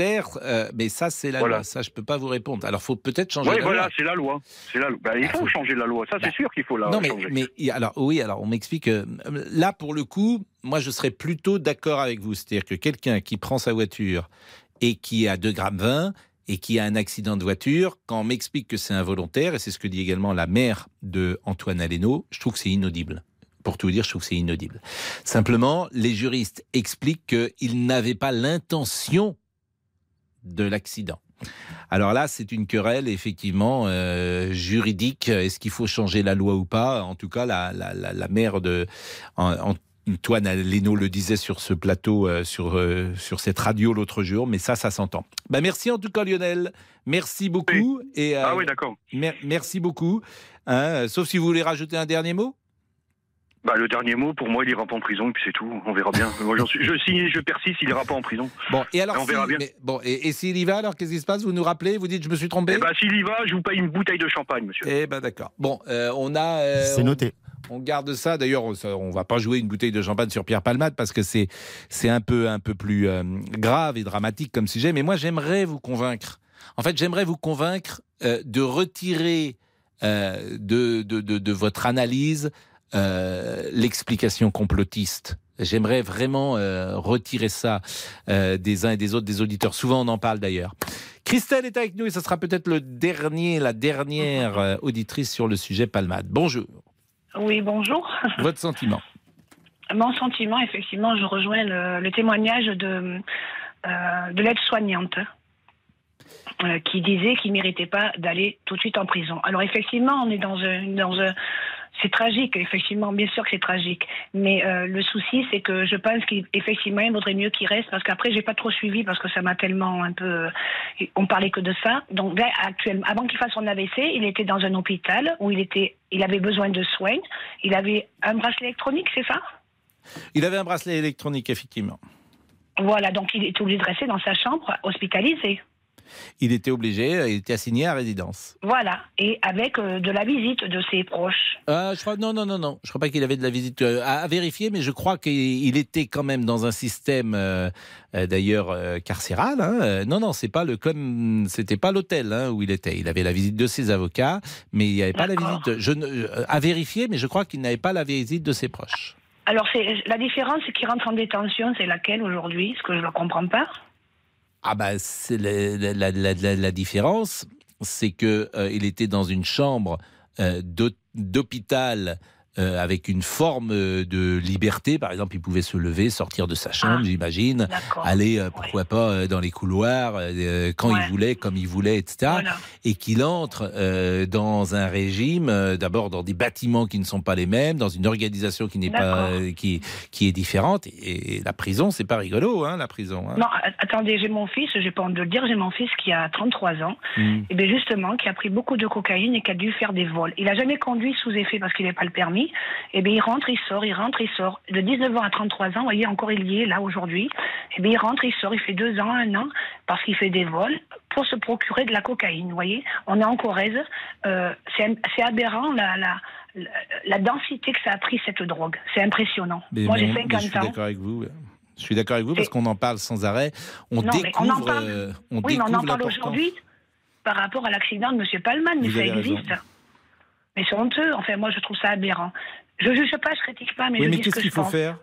euh, mais ça, c'est la Voilà. loi. Ça, je peux pas vous répondre. Alors, faut peut-être changer Oui, la voilà, loi. c'est la loi. C'est la loi. Bah, il Bah, faut changer la loi. Ça, Bah, c'est sûr qu'il faut la Non, mais, changer. mais alors oui, alors on m'explique. euh, là, pour le coup, moi, je serais plutôt d'accord avec vous. C'est-à-dire que quelqu'un qui prend sa voiture et qui a 2 grammes 20 et qui a un accident de voiture, quand on m'explique que c'est involontaire, et c'est ce que dit également la mère de Antoine Aleno, je trouve que c'est inaudible. Pour tout vous dire, je trouve que c'est inaudible. Simplement, les juristes expliquent qu'ils n'avaient pas l'intention de l'accident. Alors là, c'est une querelle effectivement euh, juridique. Est-ce qu'il faut changer la loi ou pas? En tout cas, la, la, la, la mère de An- Antoine Aleno le disait sur ce plateau, euh, sur, euh, sur cette radio l'autre jour, mais ça, ça s'entend. Bah, merci en tout cas Lionel. Merci beaucoup. Et, euh, Ah oui, d'accord. mer- merci beaucoup. Hein, sauf si vous voulez rajouter un dernier mot? Bah, le dernier mot, pour moi, il ira pas en prison, et puis c'est tout. On verra bien. Moi, j'en suis- je signe, je persiste, il ira pas en prison. Bon, et alors, On si- verra bien. mais- bon, et, et s'il y va, alors qu'est-ce qui se passe? Vous nous rappelez Vous dites, je me suis trompé? Eh bah, s'il y va, je vous paye une bouteille de champagne, monsieur. Eh ben d'accord. Bon, euh, on a. euh, C'est on- noté. On garde ça. D'ailleurs, on- on va pas jouer une bouteille de champagne sur Pierre Palmade parce que c'est c'est un peu un peu plus euh, grave et dramatique comme sujet. Mais moi, j'aimerais vous convaincre. En fait, j'aimerais vous convaincre euh, de retirer euh, de, de, de, de votre analyse euh, l'explication complotiste. J'aimerais vraiment euh, retirer ça euh, des uns et des autres, des auditeurs. Souvent, on en parle d'ailleurs. Christelle est avec nous et ce sera peut-être le dernier, la dernière auditrice sur le sujet Palmade. Bonjour. Oui, bonjour. Votre sentiment Mon sentiment, effectivement, je rejoins le, le témoignage de, de l'aide-soignante qui disait qu'il ne méritait pas d'aller tout de suite en prison. Alors, effectivement, on est dans un. Dans un c'est tragique, effectivement, bien sûr que c'est tragique. Mais euh, le souci, c'est que je pense qu'effectivement, il vaudrait mieux qu'il reste, parce qu'après, j'ai pas trop suivi, parce que ça m'a tellement un peu. On parlait que de ça. Donc là, actuellement, avant qu'il fasse son AVC, il était dans un hôpital où il était, il avait besoin de soins. Il avait un bracelet électronique, c'est ça? Il avait un bracelet électronique, effectivement. Voilà, donc il est obligé de rester dans sa chambre, hospitalisé. Il était obligé, euh, il était assigné à résidence. Voilà, et avec euh, de la visite de ses proches. Euh, je crois non non non non, je crois pas qu'il avait de la visite euh, à, à vérifier, mais je crois qu'il était quand même dans un système d'ailleurs carcéral. hein. Non non, c'est pas le comme c'était pas l'hôtel hein, où il était. Il avait la visite de ses avocats, mais il n'y avait pas la visite. je à vérifier, mais je crois qu'il n'avait pas la visite de ses proches. Alors, c'est la différence qui rentre en détention, c'est laquelle aujourd'hui Ce que je ne comprends pas. Ah bah c'est la, différence, c'est que euh, il était dans une chambre euh, d'hô- d'hôpital euh, avec une forme euh, de liberté. Par exemple, il pouvait se lever, sortir de sa chambre, Ah, j'imagine, D'accord. aller euh, pourquoi pas dans les couloirs euh, quand Ouais. il voulait, comme il voulait, etc. Voilà. Et qu'il entre dans un régime, d'abord dans des bâtiments qui ne sont pas les mêmes, dans une organisation qui n'est pas qui qui est différente. Et, et la prison, c'est pas rigolo, hein, la prison. hein. Non, attendez, j'ai mon fils, j'ai pas honte de le dire, j'ai mon fils qui a 33 ans, Mm. et bien justement, qui a pris beaucoup de cocaïne et qui a dû faire des vols. Il a jamais conduit sous effet parce qu'il n'avait pas le permis. Et bien il rentre, il sort, il rentre, il sort. De 19 ans à 33 ans, vous voyez, encore il y est là aujourd'hui. Et bien il rentre, il sort, il fait deux ans, un an, parce qu'il fait des vols pour se procurer de la cocaïne. Vous voyez, on est en Corrèze. Euh, c'est aberrant la, la, la, la densité que ça a pris cette drogue. C'est impressionnant. Mais- Moi j'ai on- mais 50 Je suis ans. d'accord avec vous. Je suis d'accord avec vous parce qu'on en parle sans arrêt. On Non, découvre. on en parle. euh, on oui, mais on en parle aujourd'hui par rapport à l'accident de M. Palman, mais ça raison. Mais c'est honteux. Enfin, moi, je trouve ça aberrant. Je juge pas, je critique pas, mais Oui, je mais dis ce qu'est-ce que qu'il je faut pense. faire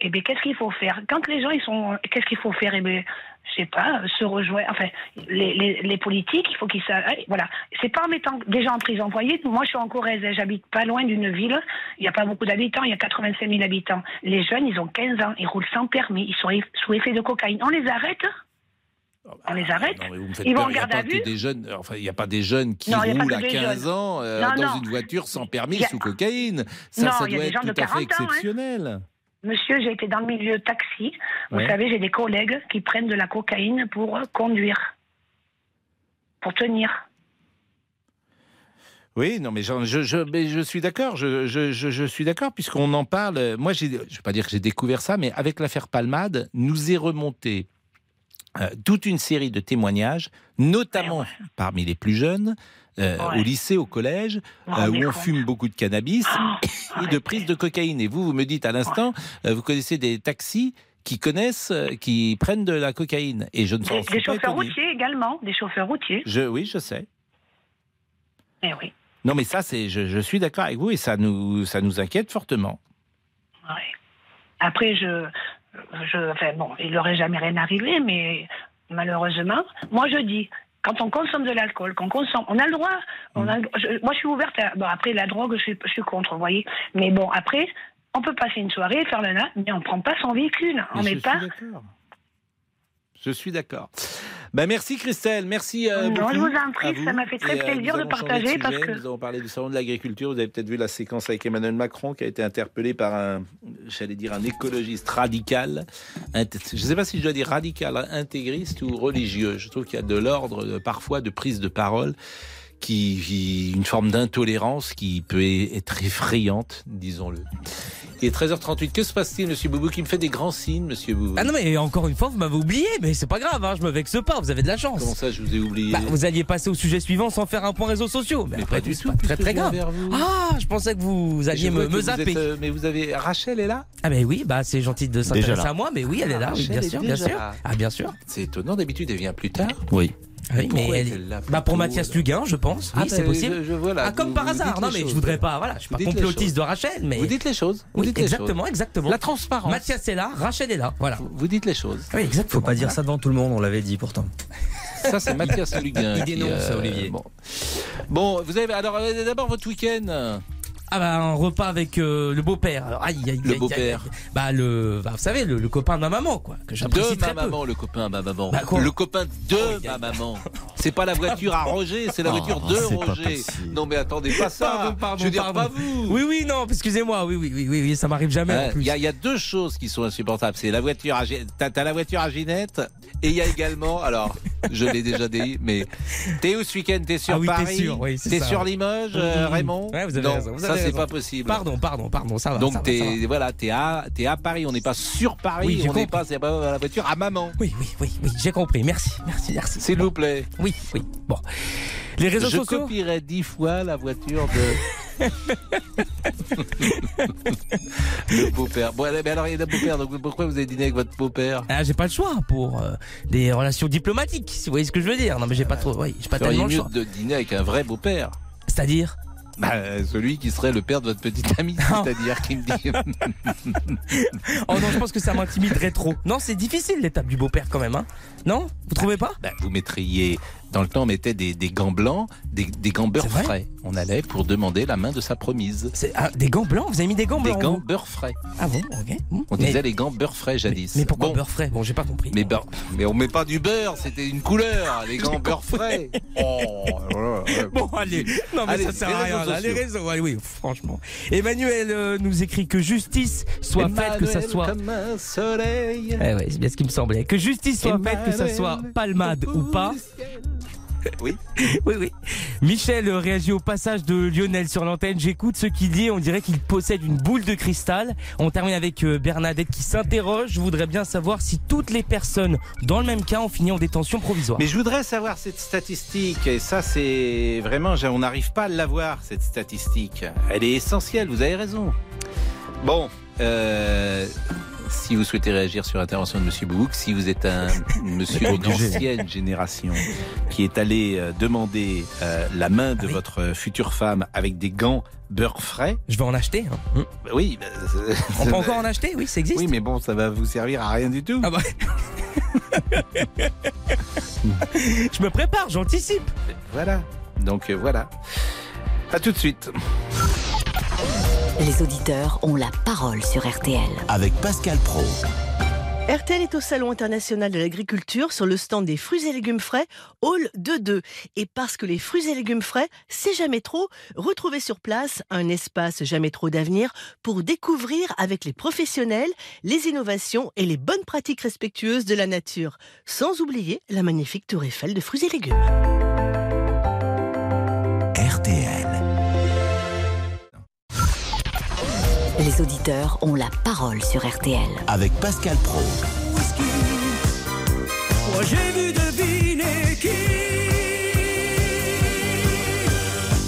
Eh bien, qu'est-ce qu'il faut faire? Quand les gens, ils sont... Qu'est-ce qu'il faut faire? Eh bien, je sais pas, se rejoindre... Enfin, les, les, les politiques, il faut qu'ils... eh, Voilà. C'est pas en mettant des gens en prison. Vous voyez, moi, je suis en Corrèze, hein, j'habite pas loin d'une ville. Il n'y a pas beaucoup d'habitants, il y a 85 000 habitants. Les jeunes, ils ont 15 ans, ils roulent sans permis, ils sont sous effet de cocaïne. On les arrête? On les arrête Non, mais vous me faites Ils vont en garde à vue des jeunes. Enfin, il n'y a pas des jeunes qui Non, roulent à des 15 jeunes. ans euh, Non, dans une voiture sans permis a- sous cocaïne. Ça, ça il y a doit des être tout à fait 40 ans, hein. exceptionnel. Monsieur, j'ai été dans le milieu taxi. Vous Ouais. savez, j'ai des collègues qui prennent de la cocaïne pour euh, conduire, pour tenir. Oui, non, mais, je, je, mais je suis d'accord. Je, je, suis d'accord puisqu'on en parle. Moi, je ne vais pas dire que j'ai découvert ça, mais avec l'affaire Palmade, nous est remonté euh, toute une série de témoignages, notamment parmi les plus jeunes, euh, Ouais. au lycée, au collège, euh, où on compte fume beaucoup de cannabis Oh, et de prise de cocaïne. Et vous, vous me dites à l'instant, vous connaissez des taxis qui connaissent, qui prennent de la cocaïne. Et je ne Des, suis des pas chauffeurs étonné. routiers également, des chauffeurs routiers. Je, oui, je sais. Eh oui. Non, mais ça, c'est, je, je suis d'accord avec vous et ça nous, ça nous inquiète fortement. Après, je, je, enfin bon, il n'aurait jamais rien arrivé, mais malheureusement, moi je dis. Quand on consomme de l'alcool, qu'on consomme, on a le droit. On a, je- moi, je suis ouverte. À, bon, après, la drogue, je suis, je suis contre, vous voyez. Mais bon, après, on peut passer une soirée, faire le nain, mais on ne prend pas son véhicule. On n'est pas. Je suis d'accord. Ben merci Christelle, merci euh, Non, je vous en prie, vous. ça m'a fait très Et, euh, plaisir de partager parce que- Nous avons parlé du salon de l'agriculture. Vous avez peut-être vu la séquence avec Emmanuel Macron qui a été interpellé par un, j'allais dire, un écologiste radical. Je ne sais pas si je dois dire radical, intégriste ou religieux. Je trouve qu'il y a de l'ordre euh, parfois de prise de parole qui, qui- une forme d'intolérance qui peut être effrayante, disons-le. Il est 13h38. Que se passe-t-il, Monsieur Boubou, qui me fait des grands signes, Monsieur Boubou? Ah non, mais encore une fois, vous m'avez oublié, mais c'est pas grave, hein, je me vexe pas, vous avez de la chance. Comment ça, je vous ai oublié? Bah, vous alliez passer au sujet suivant sans faire un point réseaux sociaux. Mais, Mais après pas du c'est tout, pas très très grave. vers vous. Ah, je pensais que vous alliez me, me vous zapper. êtes, euh, mais vous avez Rachel est là? Ah ben oui, bah c'est gentil de s'intéresser à moi, mais oui, elle est là, oui, bien est sûr, bien sûr. Ah bien sûr. C'est étonnant. D'habitude, elle vient plus tard. Oui. Oui, mais elle- là bah pour Mathias euh, Luguin, je pense. Ah, Oui, c'est bah, possible. je- je- voilà, ah, comme vous- par vous hasard. Non, mais je voudrais pas. Voilà, je suis Vous pas complotiste choses. de Rachel, mais. Vous dites les choses. Vous Oui, dites les exactement, choses. exactement. La transparence. Mathias est là, Rachel est là. Voilà. Vous dites les choses. Oui, exactement. Faut pas dire ça devant tout le monde, on l'avait dit pourtant. Ça, c'est Mathias Luguin. Il qui, dénonce, Olivier. Bon. bon, vous avez. Alors, euh, d'abord, votre week-end. Ah bah un repas avec euh, le beau-père. Alors, aïe, aïe, Le aïe, beau-père. aïe, aïe. Bah le, bah, vous savez le, le copain de ma maman quoi, que j'apprécie De très ma peu. maman, le copain de ma maman. Bah, quoi le copain de ma maman. C'est pas la voiture à Roger, c'est la Oh, voiture de Roger. Non, mais attendez pas ça. Pardon, pardon, Je veux dire, pardon. pas vous. Oui oui non, excusez-moi, oui oui oui oui, oui, ça m'arrive jamais en plus. Il y, a- il y a deux choses qui sont insupportables. C'est la voiture à t'as la voiture à Ginette et il y a également, alors je l'ai déjà dit, mais t'es où ce week-end? T'es sur Ah oui, t'es Paris? sûr, oui, c'est T'es ça. sur Limoges, euh. Raymond? Ouais, vous avez Non, raison, vous ça avez c'est raison. pas possible. Pardon, pardon, pardon, ça va. Donc ça ça t'es voilà, t'es à t'es à Paris. On n'est pas sur Paris. Oui, on n'est pas c'est pas la voiture à maman. Oui oui oui oui, j'ai compris. Merci, merci, merci. S'il vous plaît. Oui oui. Bon. Les réseaux je sociaux. copierai dix fois la voiture de. le beau-père. Bon, mais alors il y a le beau-père. Donc pourquoi vous avez dîné avec votre beau-père Ah, j'ai pas le choix pour euh, des relations diplomatiques, si vous voyez ce que je veux dire. Non mais j'ai pas trop, oui, j'ai pas tellement le mieux choix. de dîner avec un vrai beau-père. C'est-à-dire Bah, celui qui serait le père de votre petite amie, c'est-à-dire qui me dit. Oh non, je pense que ça m'intimiderait trop. Non, c'est difficile l'étape du beau-père quand même, hein Non? Vous trouvez pas? Bah, vous mettriez. Dans le temps, on mettait des, des gants blancs, des, des gants beurre frais. On allait pour demander la main de sa promise. Ah, des gants blancs Vous avez mis des gants Des blancs gants vous beurre frais. Ah bon, ok. On mais, disait les gants beurre frais jadis. mais pourquoi Bon, beurre frais? Bon, j'ai pas compris. mais, beurre- mais on met pas du beurre, c'était une couleur, les gants beurre frais. Oh, voilà, ouais. Bon, allez. Non, mais Allez, ça sert à rien, là. Les réseaux, ouais, oui, franchement. Emmanuel euh, nous écrit que justice soit faite, que ça soit. Comme un soleil. Eh ouais, c'est bien ce qui me semblait. Que justice soit faite, que ça soit palmade ou pas. Oui. Oui, oui. Michel réagit au passage de Lionel sur l'antenne. J'écoute ce qu'il dit. On dirait qu'il possède une boule de cristal. On termine avec euh, Bernadette qui s'interroge. Je voudrais bien savoir si toutes les personnes dans le même cas ont fini en détention provisoire. Mais je voudrais savoir cette statistique, et ça c'est vraiment, on n'arrive pas à l'avoir, cette statistique. Elle est essentielle, vous avez raison. Bon, euh, si vous souhaitez réagir sur l'intervention de Monsieur Boubouk, si vous êtes un monsieur d'une ancienne génération qui est allé euh, demander euh, la main de Ah oui. votre future femme avec des gants beurre frais, Je vais en acheter. hein. Bah oui, bah, On peut encore en acheter Oui, ça existe. oui, mais bon, ça va vous servir à rien du tout. Ah bah. Je me prépare, j'anticipe. Voilà, donc euh, voilà. À tout de suite. Les auditeurs ont la parole sur RTL. Avec Pascal Pro. RTL est au Salon international de l'agriculture sur le stand des fruits et légumes frais, Hall 2-2. Et parce que les fruits et légumes frais, c'est jamais trop, retrouvez sur place un espace jamais trop d'avenir pour découvrir avec les professionnels les innovations et les bonnes pratiques respectueuses de la nature. Sans oublier la magnifique tour Eiffel de fruits et légumes. Les auditeurs ont la parole sur RTL. Avec Pascal Pro. Moi j'ai vu deviner qui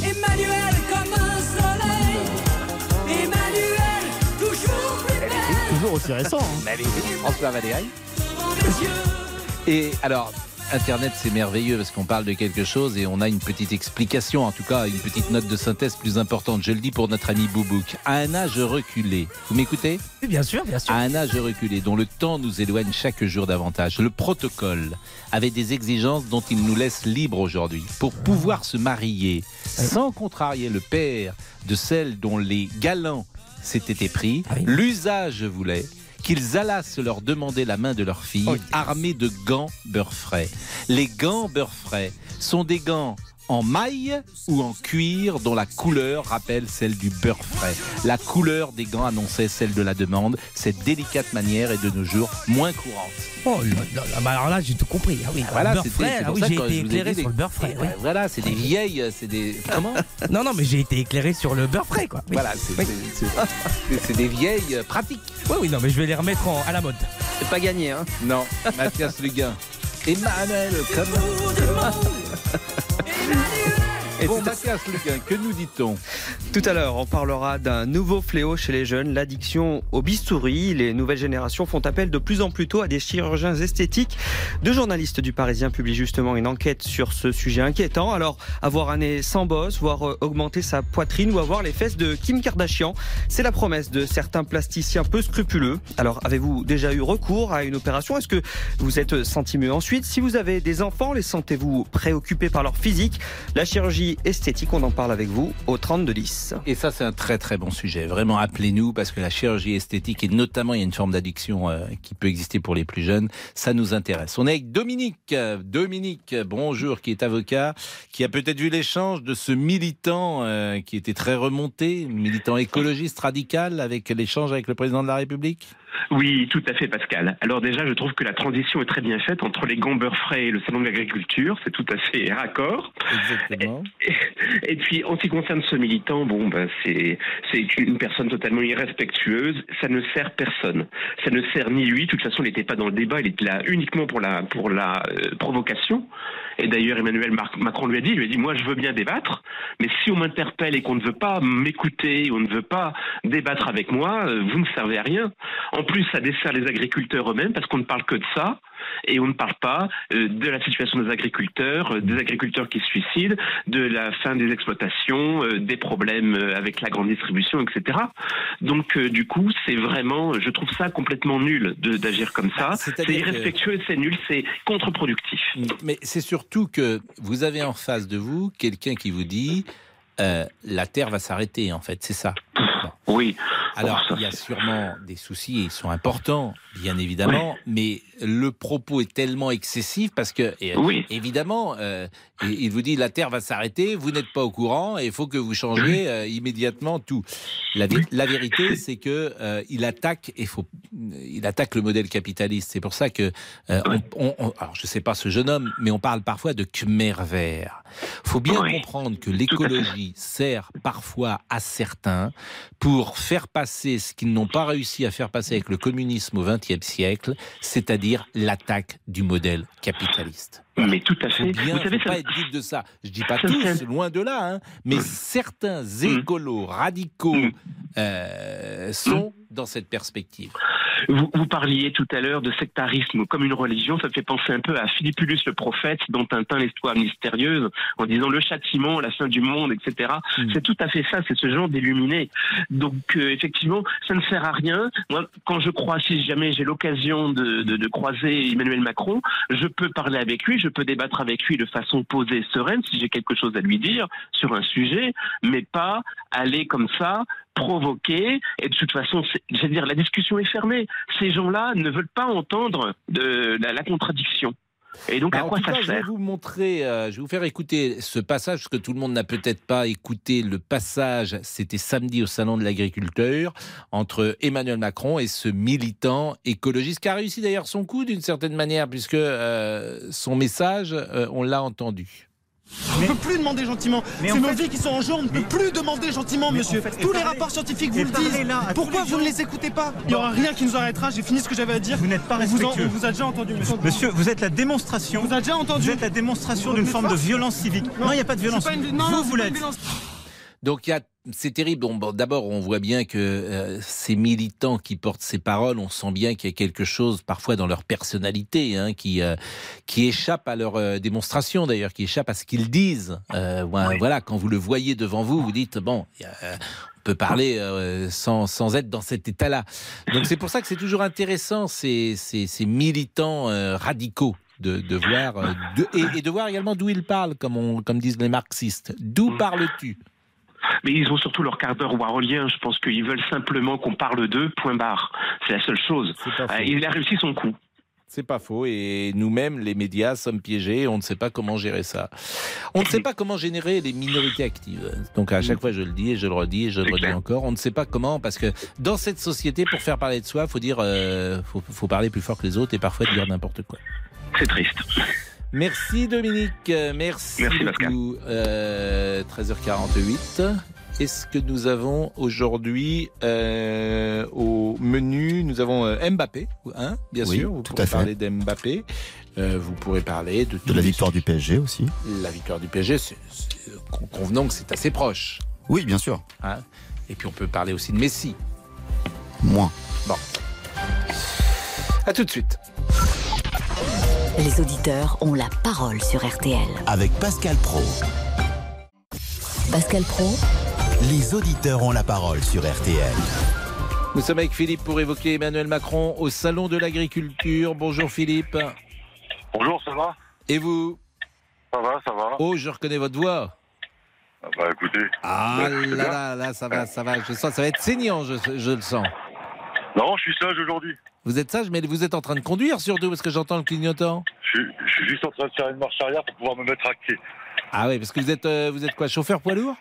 Emmanuel comme un soleil Emmanuel toujours plus belle Toujours aussi récent. hein. François Valéry. Et alors, Internet, c'est merveilleux parce qu'on parle de quelque chose et on a une petite explication, en tout cas une petite note de synthèse plus importante. Je le dis pour notre ami Boubouk. À un âge reculé, vous m'écoutez? Oui, bien sûr, bien sûr. À un âge reculé, dont le temps nous éloigne chaque jour davantage, le protocole avait des exigences dont il nous laisse libres aujourd'hui. Pour pouvoir se marier sans contrarier le père de celle dont les galants s'étaient épris, l'usage voulait qu'ils allassent leur demander la main de leur fille armés de gants beurre frais. Les gants beurre frais sont des gants en maille ou en cuir dont la couleur rappelle celle du beurre frais. La couleur des gants annonçait celle de la demande. Cette délicate manière est de nos jours moins courante. Oh là là, là, bah alors là, j'ai tout compris. Ah oui, Voilà, beurre c'était- frais. c'est Ah oui, ça j'ai été éclairé sur le beurre frais. Ben, Voilà, c'est des vieilles, c'est des comment Non, non, mais j'ai été éclairé sur le beurre frais, quoi. Oui. Voilà, Oui. c'est des vieilles euh, pratiques. Oui, oui, non, mais je vais les remettre en- à la mode. C'est pas gagné, hein Non, Mathias Luguin. Emmanuel, comme Emmanuel Et Bon, Mathias Luguin, que nous dit-on Tout à l'heure, on parlera d'un nouveau fléau chez les jeunes, l'addiction au bistouri. Les nouvelles générations font appel de plus en plus tôt à des chirurgiens esthétiques. Deux journalistes du Parisien publient justement une enquête sur ce sujet inquiétant. Alors, avoir un nez sans bosse, voir euh, augmenter sa poitrine ou avoir les fesses de Kim Kardashian, c'est la promesse de certains plasticiens peu scrupuleux. Alors, avez-vous déjà eu recours à une opération? Est-ce que vous êtes senti mieux ensuite? Si vous avez des enfants, les sentez-vous préoccupés par leur physique? La chirurgie esthétique, on en parle avec vous au 32 10. Et ça, c'est un très très bon sujet. Vraiment, appelez-nous parce que la chirurgie esthétique et notamment il y a une forme d'addiction euh, qui peut exister pour les plus jeunes. Ça nous intéresse. On est avec Dominique. Dominique, bonjour, qui est avocat, qui a peut-être vu l'échange de ce militant euh, qui était très remonté, militant écologiste radical, avec l'échange avec le président de la République. Oui, tout à fait, Pascal. Alors déjà, je trouve que la transition est très bien faite entre les gants beurre frais et le salon de l'agriculture. C'est tout à fait raccord. Exactement. Et, et puis, en ce qui concerne ce militant, bon, ben, c'est c'est une personne totalement irrespectueuse. Ça ne sert personne. Ça ne sert ni lui. De toute façon, il n'était pas dans le débat. Il était là uniquement pour la pour la euh, provocation. Et d'ailleurs, Emmanuel Macron lui a dit, il lui a dit, moi, je veux bien débattre, mais si on m'interpelle et qu'on ne veut pas m'écouter, on ne veut pas débattre avec moi, euh, vous ne servez à rien. En plus, ça dessert les agriculteurs eux-mêmes parce qu'on ne parle que de ça. Et on ne parle pas euh, de la situation des agriculteurs, euh, des agriculteurs qui se suicident, de la fin des exploitations, des problèmes avec la grande distribution, etc. Donc, du coup, c'est vraiment, je trouve ça complètement nul d'agir comme ça. C'est c'est-à-dire que- irrespectueux, c'est nul, c'est contre-productif. Mais c'est surtout que vous avez en face de vous quelqu'un qui vous dit euh, la Terre va s'arrêter, en fait, c'est ça. Oui. Alors, il y a sûrement des soucis, et ils sont importants, bien évidemment, mais le propos est tellement excessif parce que, et, Oui. évidemment, euh, il il vous dit la Terre va s'arrêter, vous n'êtes pas au courant et il faut que vous changiez euh, immédiatement tout. La, vé- la vérité, c'est que euh, il attaque, et faut, il attaque le modèle capitaliste. C'est pour ça que, euh, on, on- on- alors je sais pas ce jeune homme, mais on parle parfois de Khmer vert. Faut bien comprendre que l'écologie sert parfois à certains pour faire passer ce qu'ils n'ont pas réussi à faire passer avec le communisme au XXe siècle, c'est-à-dire l'attaque du modèle capitaliste. Mais tout à fait. bien, Vous savez, ça- pas être dupe de ça. Je dis pas ça, tous, c'est- loin de là, hein, mais certains écolos radicaux euh, sont dans cette perspective. Vous, vous parliez tout à l'heure de sectarisme comme une religion. Ça me fait penser un peu à Philippulus le prophète, dont Tintin l'histoire mystérieuse, en disant le châtiment, la fin du monde, etc. C'est tout à fait ça. C'est ce genre d'illuminé. Donc euh, effectivement, ça ne sert à rien. Moi, quand je crois, si jamais j'ai l'occasion de, de- de croiser Emmanuel Macron, je peux parler avec lui, je peux débattre avec lui de façon posée, et sereine, si j'ai quelque chose à lui dire sur un sujet, mais pas aller comme ça provoquer. Et de toute façon, c'est- je veux dire, la discussion est fermée. Ces gens-là ne veulent pas entendre de la, la contradiction. Et donc, Bah, à en quoi tout ça cas, je vais sert vous montrer, euh, je vais vous faire écouter ce passage, parce que tout le monde n'a peut-être pas écouté le passage, c'était samedi au Salon de l'Agriculteur, entre Emmanuel Macron et ce militant écologiste, qui a réussi d'ailleurs son coup d'une certaine manière, puisque euh, son message, euh, on l'a entendu. On ne peut plus demander gentiment. C'est nos vies qui sont en jeu, on ne peut plus demander gentiment, monsieur. en fait, et Tous les rapports scientifiques vous le disent. là Pourquoi vous ne les écoutez pas Il n'y aura rien qui nous arrêtera. J'ai fini ce que j'avais à dire. Vous n'êtes pas vous, en- respectueux. vous a déjà entendu, monsieur. Monsieur, vous êtes la démonstration. Vous déjà entendu Vous êtes la démonstration Vous d'une forme de violence civique. Non, il n'y a pas de violence. C'est pas une- non, vous, non, vous l'êtes. Donc il y a- c'est terrible. Bon, D'abord, on voit bien que euh, ces militants qui portent ces paroles, on sent bien qu'il y a quelque chose parfois dans leur personnalité hein, qui euh, qui échappe à leur euh, démonstration d'ailleurs, qui échappe à ce qu'ils disent. Euh, ouais, Voilà, quand vous le voyez devant vous, vous dites bon. on peut parler sans, sans être dans cet état-là. Donc c'est pour ça que c'est toujours intéressant ces, ces, ces militants radicaux de, de voir de- et, et de voir également d'où ils parlent, comme, on, comme disent les marxistes. D'où parles-tu? Mais ils ont surtout leur quart d'heure warolien. Je pense qu'ils veulent simplement qu'on parle d'eux, point barre. C'est la seule chose. Euh, il a réussi son coup. C'est pas faux. Et nous-mêmes, les médias, sommes piégés. On ne sait pas comment gérer ça. On ne sait pas comment générer les minorités actives. Donc à chaque fois, je le dis et je le redis et je le redis encore. On ne sait pas comment parce que dans cette société, pour faire parler de soi, faut dire, euh, faut, faut parler plus fort que les autres et parfois dire n'importe quoi. C'est triste. Merci Dominique. Euh, Merci, Merci, beaucoup. Euh, 13h48. Est-ce que nous avons aujourd'hui euh, au menu, nous avons euh, Mbappé, hein, bien Oui, sûr, vous tout pourrez à fait. parler d'Mbappé, Euh, vous pourrez parler de, De la victoire du PSG aussi. la victoire du PSG, con- convenons que c'est assez proche. Oui, bien sûr. hein. Et puis on peut parler aussi de Messi. Moins. Bon. À tout de suite. Les auditeurs ont la parole sur RTL. Avec Pascal Pro. Pascal Pro, Les auditeurs ont la parole sur RTL. Nous sommes avec Philippe pour évoquer Emmanuel Macron au Salon de l'Agriculture. Bonjour Philippe. Bonjour, ça va? Et vous? Ça va, ça va. Oh, je reconnais votre voix. Ah Bah écoutez. Ah Bah, là là, là, ça va, ça va. Je sens, ça va être saignant, je, je le sens. Non, je suis sage aujourd'hui. Vous êtes sage, mais vous êtes en train de conduire surtout parce que j'entends le clignotant. Je, suis- je suis juste en train de faire une marche arrière pour pouvoir me mettre à quai. Ah oui, parce que vous êtes, euh, vous êtes quoi, chauffeur poids lourd?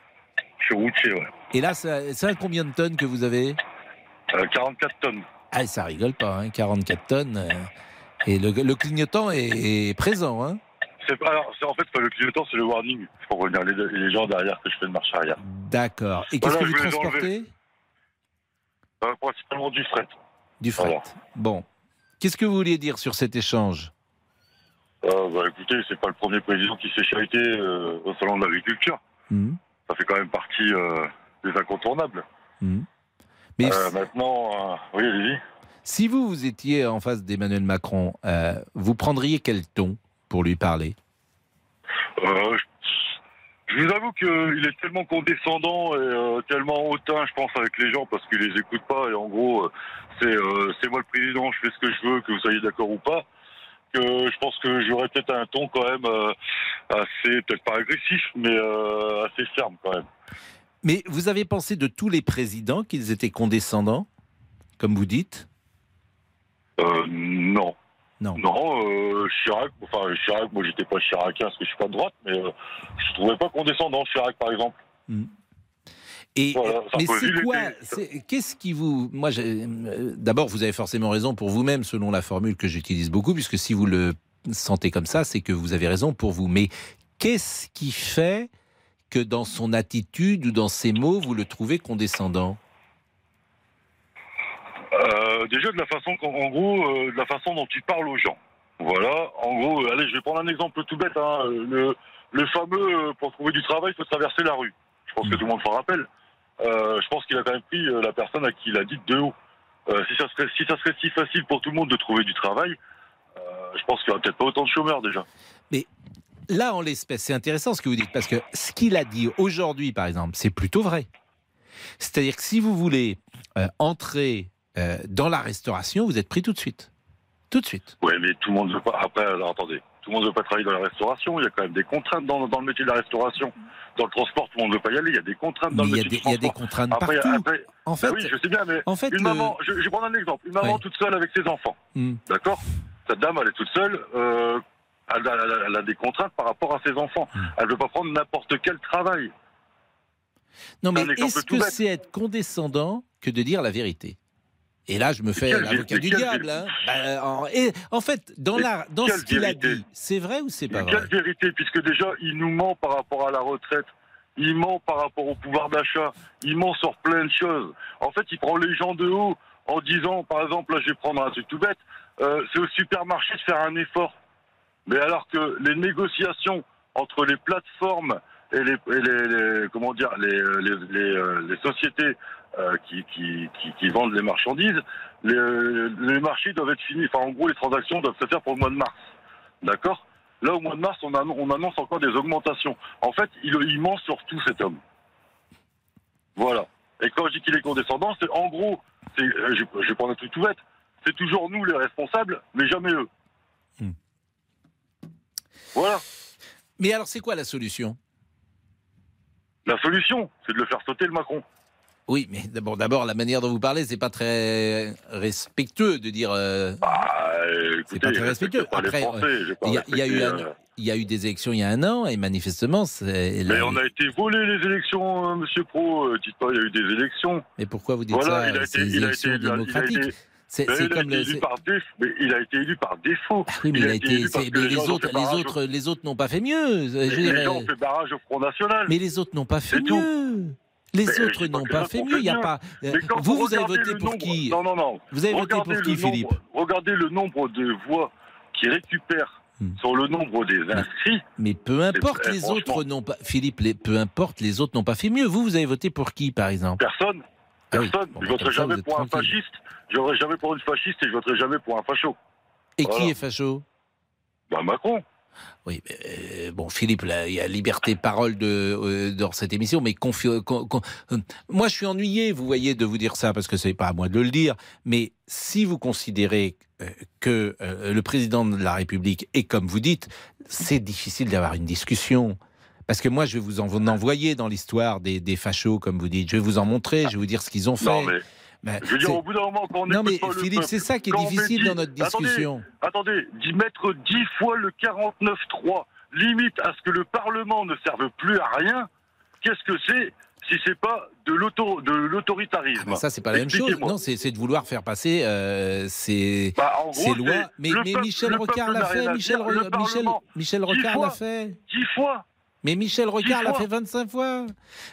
Je suis routier, ouais. Et là, c'est à combien de tonnes que vous avez? Euh, 44 tonnes. Ah, ça rigole pas, hein, 44 tonnes. euh, et le, le clignotant est, est présent, hein alors, en fait le clignotant, c'est le warning. Pour revenir les, les gens derrière que je fais une marche arrière. D'accord. Et qu'est-ce Voilà, que vous transportez? Euh, principalement du fret. Du fret. Bon. Qu'est-ce que vous vouliez dire sur cet échange? Euh, bah écoutez, c'est pas le premier président qui s'est charité euh, au salon de l'agriculture. Mhm. Ça fait quand même partie euh, des incontournables. Mhm. Mais Euh, maintenant, oui, allez-y. si vous, vous étiez en face d'Emmanuel Macron, vous prendriez quel ton pour lui parler? Je- je vous avoue qu'il est tellement condescendant et euh, tellement hautain, je pense, avec les gens parce qu'il les écoute pas et en gros, euh, c'est euh, c'est moi le président, je fais ce que je veux, que vous soyez d'accord ou pas. Que je pense que j'aurais peut-être un ton quand même euh, assez, peut-être pas agressif, mais assez ferme quand même. Mais vous avez pensé de tous les présidents qu'ils étaient condescendants, comme vous dites? Euh, non. Non. Non, euh, Chirac, enfin Chirac, moi j'étais pas chiracien parce que je suis pas de droite, mais euh, je trouvais pas condescendant Chirac par exemple. Et Voilà, mais c'est quoi Qu'est-ce qui vous Moi, euh, d'abord, vous avez forcément raison pour vous-même, selon la formule que j'utilise beaucoup, puisque si vous le sentez comme ça, c'est que vous avez raison pour vous. Mais qu'est-ce qui fait que dans son attitude ou dans ses mots, vous le trouvez condescendant? Euh, déjà de la façon, en gros, euh, de la façon dont il parle aux gens. Voilà. En gros, euh, allez, je vais prendre un exemple tout bête. Hein, le, le fameux pour trouver du travail, il faut traverser la rue. Je pense que tout le monde s'en rappelle. Je pense qu'il a quand même pris la personne à qui il a dit de haut. Si ça serait si ça serait si facile pour tout le monde de trouver du travail, je pense qu'il n'y aurait peut-être pas autant de chômeurs déjà. Mais là, en l'espèce, c'est intéressant ce que vous dites, parce que ce qu'il a dit aujourd'hui, par exemple, c'est plutôt vrai. C'est-à-dire que si vous voulez euh, entrer euh, dans la restauration, vous êtes pris tout de suite. Tout de suite. Ouais, mais tout le monde ne veut pas. Après, alors, attendez, tout le monde ne veut pas travailler dans la restauration. Il y a quand même des contraintes dans, dans le métier de la restauration. Dans le transport, tout le monde ne veut pas y aller. Il y a des contraintes dans Mais le métier des- du il y a des transport. contraintes Après, partout. après- En Bah fait- oui, je sais bien, mais en fait, une le- maman, je, je vais prendre un exemple. Une maman toute seule avec ses enfants. Hmm. D'accord? Cette dame, elle est toute seule. euh, elle, a, elle a- elle a des contraintes par rapport à ses enfants. Hmm. Elle ne veut pas prendre n'importe quel travail. Non, mais est-ce que c'est être condescendant que de dire la vérité? Et là, je me fais l'avocat du diable. hein. Bah, en, et, en fait, dans, la, dans ce qu'il a dit, c'est vrai ou c'est pas vrai? Quelle vérité, puisque déjà, il nous ment par rapport à la retraite. Il ment par rapport au pouvoir d'achat. Il ment sur plein de choses. En fait, il prend les gens de haut en disant, par exemple, là, je vais prendre un truc tout bête, euh, c'est au supermarché de faire un effort. Mais alors que les négociations entre les plateformes et les, et les- les- comment dire, les, les, les, euh, les sociétés euh, qui, qui, qui, qui vendent les marchandises, les, les marchés doivent être finis. Enfin, en gros, les transactions doivent se faire pour le mois de mars. D'accord? Là, au mois de mars, on, annon- on annonce encore des augmentations. En fait, il, il ment sur tout, cet homme. Voilà. Et quand je dis qu'il est condescendant, c'est en gros, c'est, euh, je, je vais prendre un truc tout bête, c'est toujours nous les responsables, mais jamais eux. Hmm. Voilà. Mais alors, c'est quoi la solution? La solution, c'est de le faire sauter le Macron. Oui, mais d'abord, d'abord, la manière dont vous parlez, c'est pas très respectueux de dire. euh, c'est pas très respectueux. pas Après, euh, il y, a- y eu euh, y a des élections il y a un an et manifestement, c'est. Mais on a été volé les élections, euh, Monsieur Pro. euh, dites pas, il y a eu des élections. Mais pourquoi vous dites voilà, ça il a été, il a élections été, il a été- C'est- il a comme été le- élu par défaut. Mais il a été élu par défaut. Oui, mais il a été mais les autres, fait les barrage autres, les autres n'ont pas fait mieux. Je les dirais- gens ont fait barrage au Front National. Mais les autres n'ont pas fait tout. mieux. Les Mais je autres pas n'ont pas fait mieux. Il y a pas. Euh, Vous, vous avez voté pour nombre- qui? Non, non, non. Vous avez voté pour qui, nombre- Philippe? Regardez le nombre de voix qui récupèrent Hmm. sur le nombre des inscrits. Mais peu importe, les autres n'ont pas. Philippe, les- peu importe, les autres n'ont pas fait mieux. Vous, vous avez voté pour qui, par exemple? Personne. Ah oui. Personne. Bon, je voterai jamais pour un fasciste. Je voterai jamais pour une fasciste et je voterai jamais pour un facho. Et Voilà. qui est facho? Bah Macron. Oui, mais, euh, bon, Philippe, là, il y a liberté de parole de, euh, dans cette émission, mais confi- con- con- euh, moi, je suis ennuyé, vous voyez, de vous dire ça, parce que c'est pas à moi de le dire, mais si vous considérez euh, que le président de la République est comme vous dites, c'est difficile d'avoir une discussion. Parce que moi, je vais vous en vous en envoyer dans l'histoire des, des fachos, comme vous dites. Je vais vous en montrer, je vais vous dire ce qu'ils ont fait. Non, mais Ben, je veux dire, au bout d'un moment, quand on Non, mais pas Philippe, c'est ça qui est difficile dans notre discussion. Attendez, d'y mettre dix fois le 49-3, limite à ce que le Parlement ne serve plus à rien, qu'est-ce que c'est si c'est pas de l'auto- de l'autoritarisme Mais ça, c'est pas la même chose. Non, c'est de vouloir faire passer euh, ces, Bah, ces lois. Mais, mais peuple- Michel Rocard l'a fait. Michel, Michel, Rocard l'a fait. Dix fois Mais Michel Rocard l'a fait 25 fois.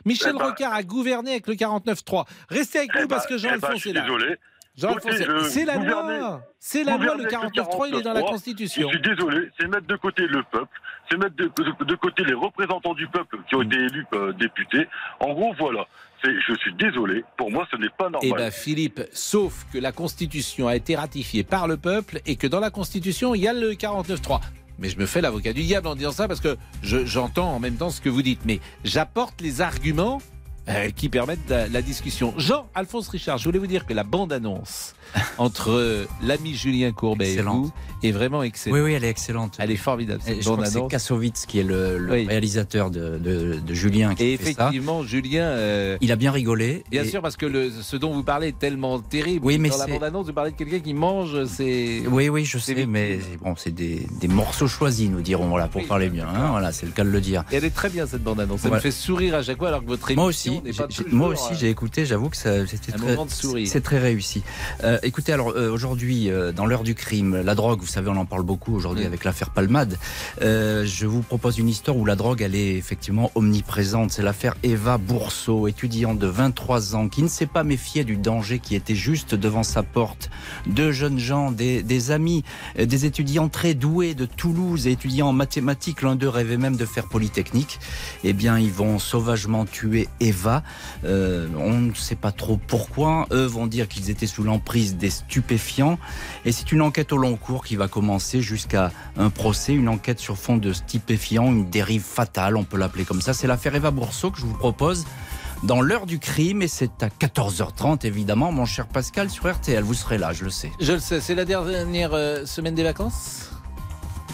Michel Eh ben- Rocard a gouverné avec le 49-3. Restez avec Eh nous parce ben- que eh ben, Jean-Alphonse je est suis là. désolé. Jean-Alphonse, c'est la loi. C'est la loi, le avec 49-3, il est dans la 49.3, Constitution. Je suis désolé, c'est mettre de côté le peuple, c'est mettre de, de- de côté les représentants du peuple qui ont été élus euh, députés. En gros, voilà. Je suis désolé, pour moi, ce n'est pas normal. Eh bien, Philippe, sauf que la Constitution a été ratifiée par le peuple et que dans la Constitution, il y a le 49-3. Mais je me fais l'avocat du diable en disant ça parce que je- j'entends en même temps ce que vous dites. Mais j'apporte les arguments euh, qui permettent la, la discussion. Jean-Alphonse Richard, je voulais vous dire que la bande-annonce entre euh, l'ami Julien Courbet et vous est vraiment excellente. Oui, oui, elle est excellente. Elle est formidable, Et cette je crois que c'est. Kassovitz qui est le, le Oui. réalisateur de, de- de Julien qui Et fait ça. effectivement, Julien. euh, Il a bien rigolé. Bien Et- sûr, parce que le, ce dont vous parlez est tellement terrible. Oui, mais Dans la bande-annonce, vous parlez de quelqu'un qui mange, c'est. Oui, oui, je sais, mais bon, c'est des, des morceaux choisis, nous dirons, voilà, pour parler bien. hein, voilà, c'est le cas de le dire. Et elle est très bien cette bande-annonce. Ça Voilà. me fait sourire à chaque fois, alors que votre émission Moi aussi, moi aussi, euh, j'ai écouté. J'avoue que c'était très, c'est très réussi. Euh, écoutez, alors euh, aujourd'hui, euh, dans l'heure du crime, la drogue, vous savez, on en parle beaucoup aujourd'hui Mm. avec l'affaire Palmade. Je vous propose une histoire où la drogue, elle est effectivement omniprésente. C'est l'affaire Eva Bourseau, étudiante de 23 ans, qui ne s'est pas méfiée du danger qui était juste devant sa porte. Deux jeunes gens, des, des amis, des étudiants très doués de Toulouse et étudiants en mathématiques. L'un d'eux rêvait même de faire Polytechnique. Eh bien, ils vont sauvagement tuer Eva. Euh, on ne sait pas trop pourquoi. Eux vont dire qu'ils étaient sous l'emprise des stupéfiants. Et c'est une enquête au long cours qui va commencer jusqu'à un procès, une enquête sur fond de stupéfiants, une dérive fatale, on peut l'appeler comme ça. C'est l'affaire Eva Bourseau que je vous propose dans l'heure du crime et c'est à 14h30 évidemment, mon cher Pascal sur RTL. Vous serez là, je le sais. Je le sais, c'est la dernière euh, semaine des vacances?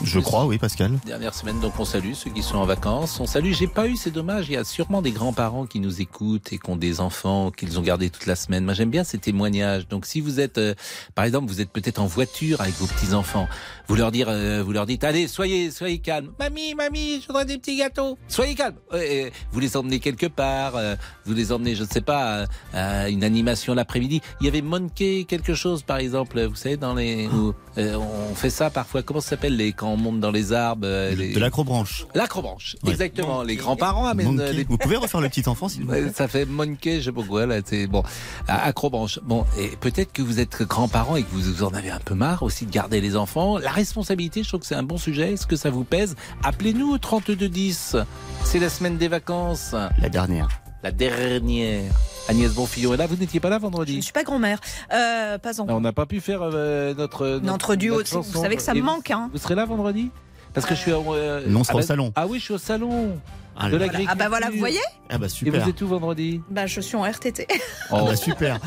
Je crois, oui, Pascal. Dernière semaine, donc on salue ceux qui sont en vacances. On salue, j'ai pas eu, c'est dommage, il y a sûrement des grands-parents qui nous écoutent et qui ont des enfants qu'ils ont gardés toute la semaine. Moi j'aime bien ces témoignages. Donc si vous êtes, euh, par exemple, vous êtes peut-être en voiture avec vos petits-enfants, vous leur dire, euh, vous leur dites, allez, soyez, soyez calmes. Mamie, mamie, je voudrais des petits gâteaux. Soyez calmes. Ouais, euh, vous les emmenez quelque part, euh, vous les emmenez, je ne sais pas, à, à une animation l'après-midi. Il y avait Monkey quelque chose, par exemple, vous savez, dans les, où, euh, on fait ça parfois. Comment ça s'appelle les quand on monte dans les arbres euh, les- De l'acrobranche. L'acrobranche, Ouais. exactement. Les grands-parents amènent euh, les Vous pouvez refaire le petit enfant, s'il vous plaît ça fait monkey, je sais pas quoi, là, c'est bon. Ah, Acrobranche. Bon, et peut-être que vous êtes grands-parents et que vous, vous en avez un peu marre aussi de garder les enfants. La responsabilité, je trouve que c'est un bon sujet. Est-ce que ça vous pèse? Appelez-nous au 3210. C'est la semaine des vacances. La dernière. La dernière. Agnès Bonfillon est là. Vous n'étiez pas là vendredi? Je ne suis pas grand-mère. Euh, pas encore. On n'a pas pu faire euh, notre, Notre duo, notre vous savez que ça me manque, hein. Vous serez là vendredi? Parce que je suis. euh, Non, on sera ah au salon. Ah oui, je suis au salon. Ah, de l'agriculture. Ah bah voilà, vous voyez Ah bah Et super. vous êtes où vendredi bah, Je suis en RTT. Ah bah super.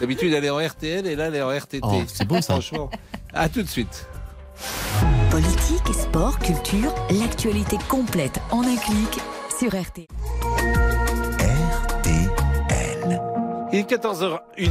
D'habitude, elle est en RTL et là, elle est en RTT. Oh, c'est beau, ça. Franchement. À tout de suite. Politique, sport, culture, l'actualité complète en un clic sur RT. Il est 14h01.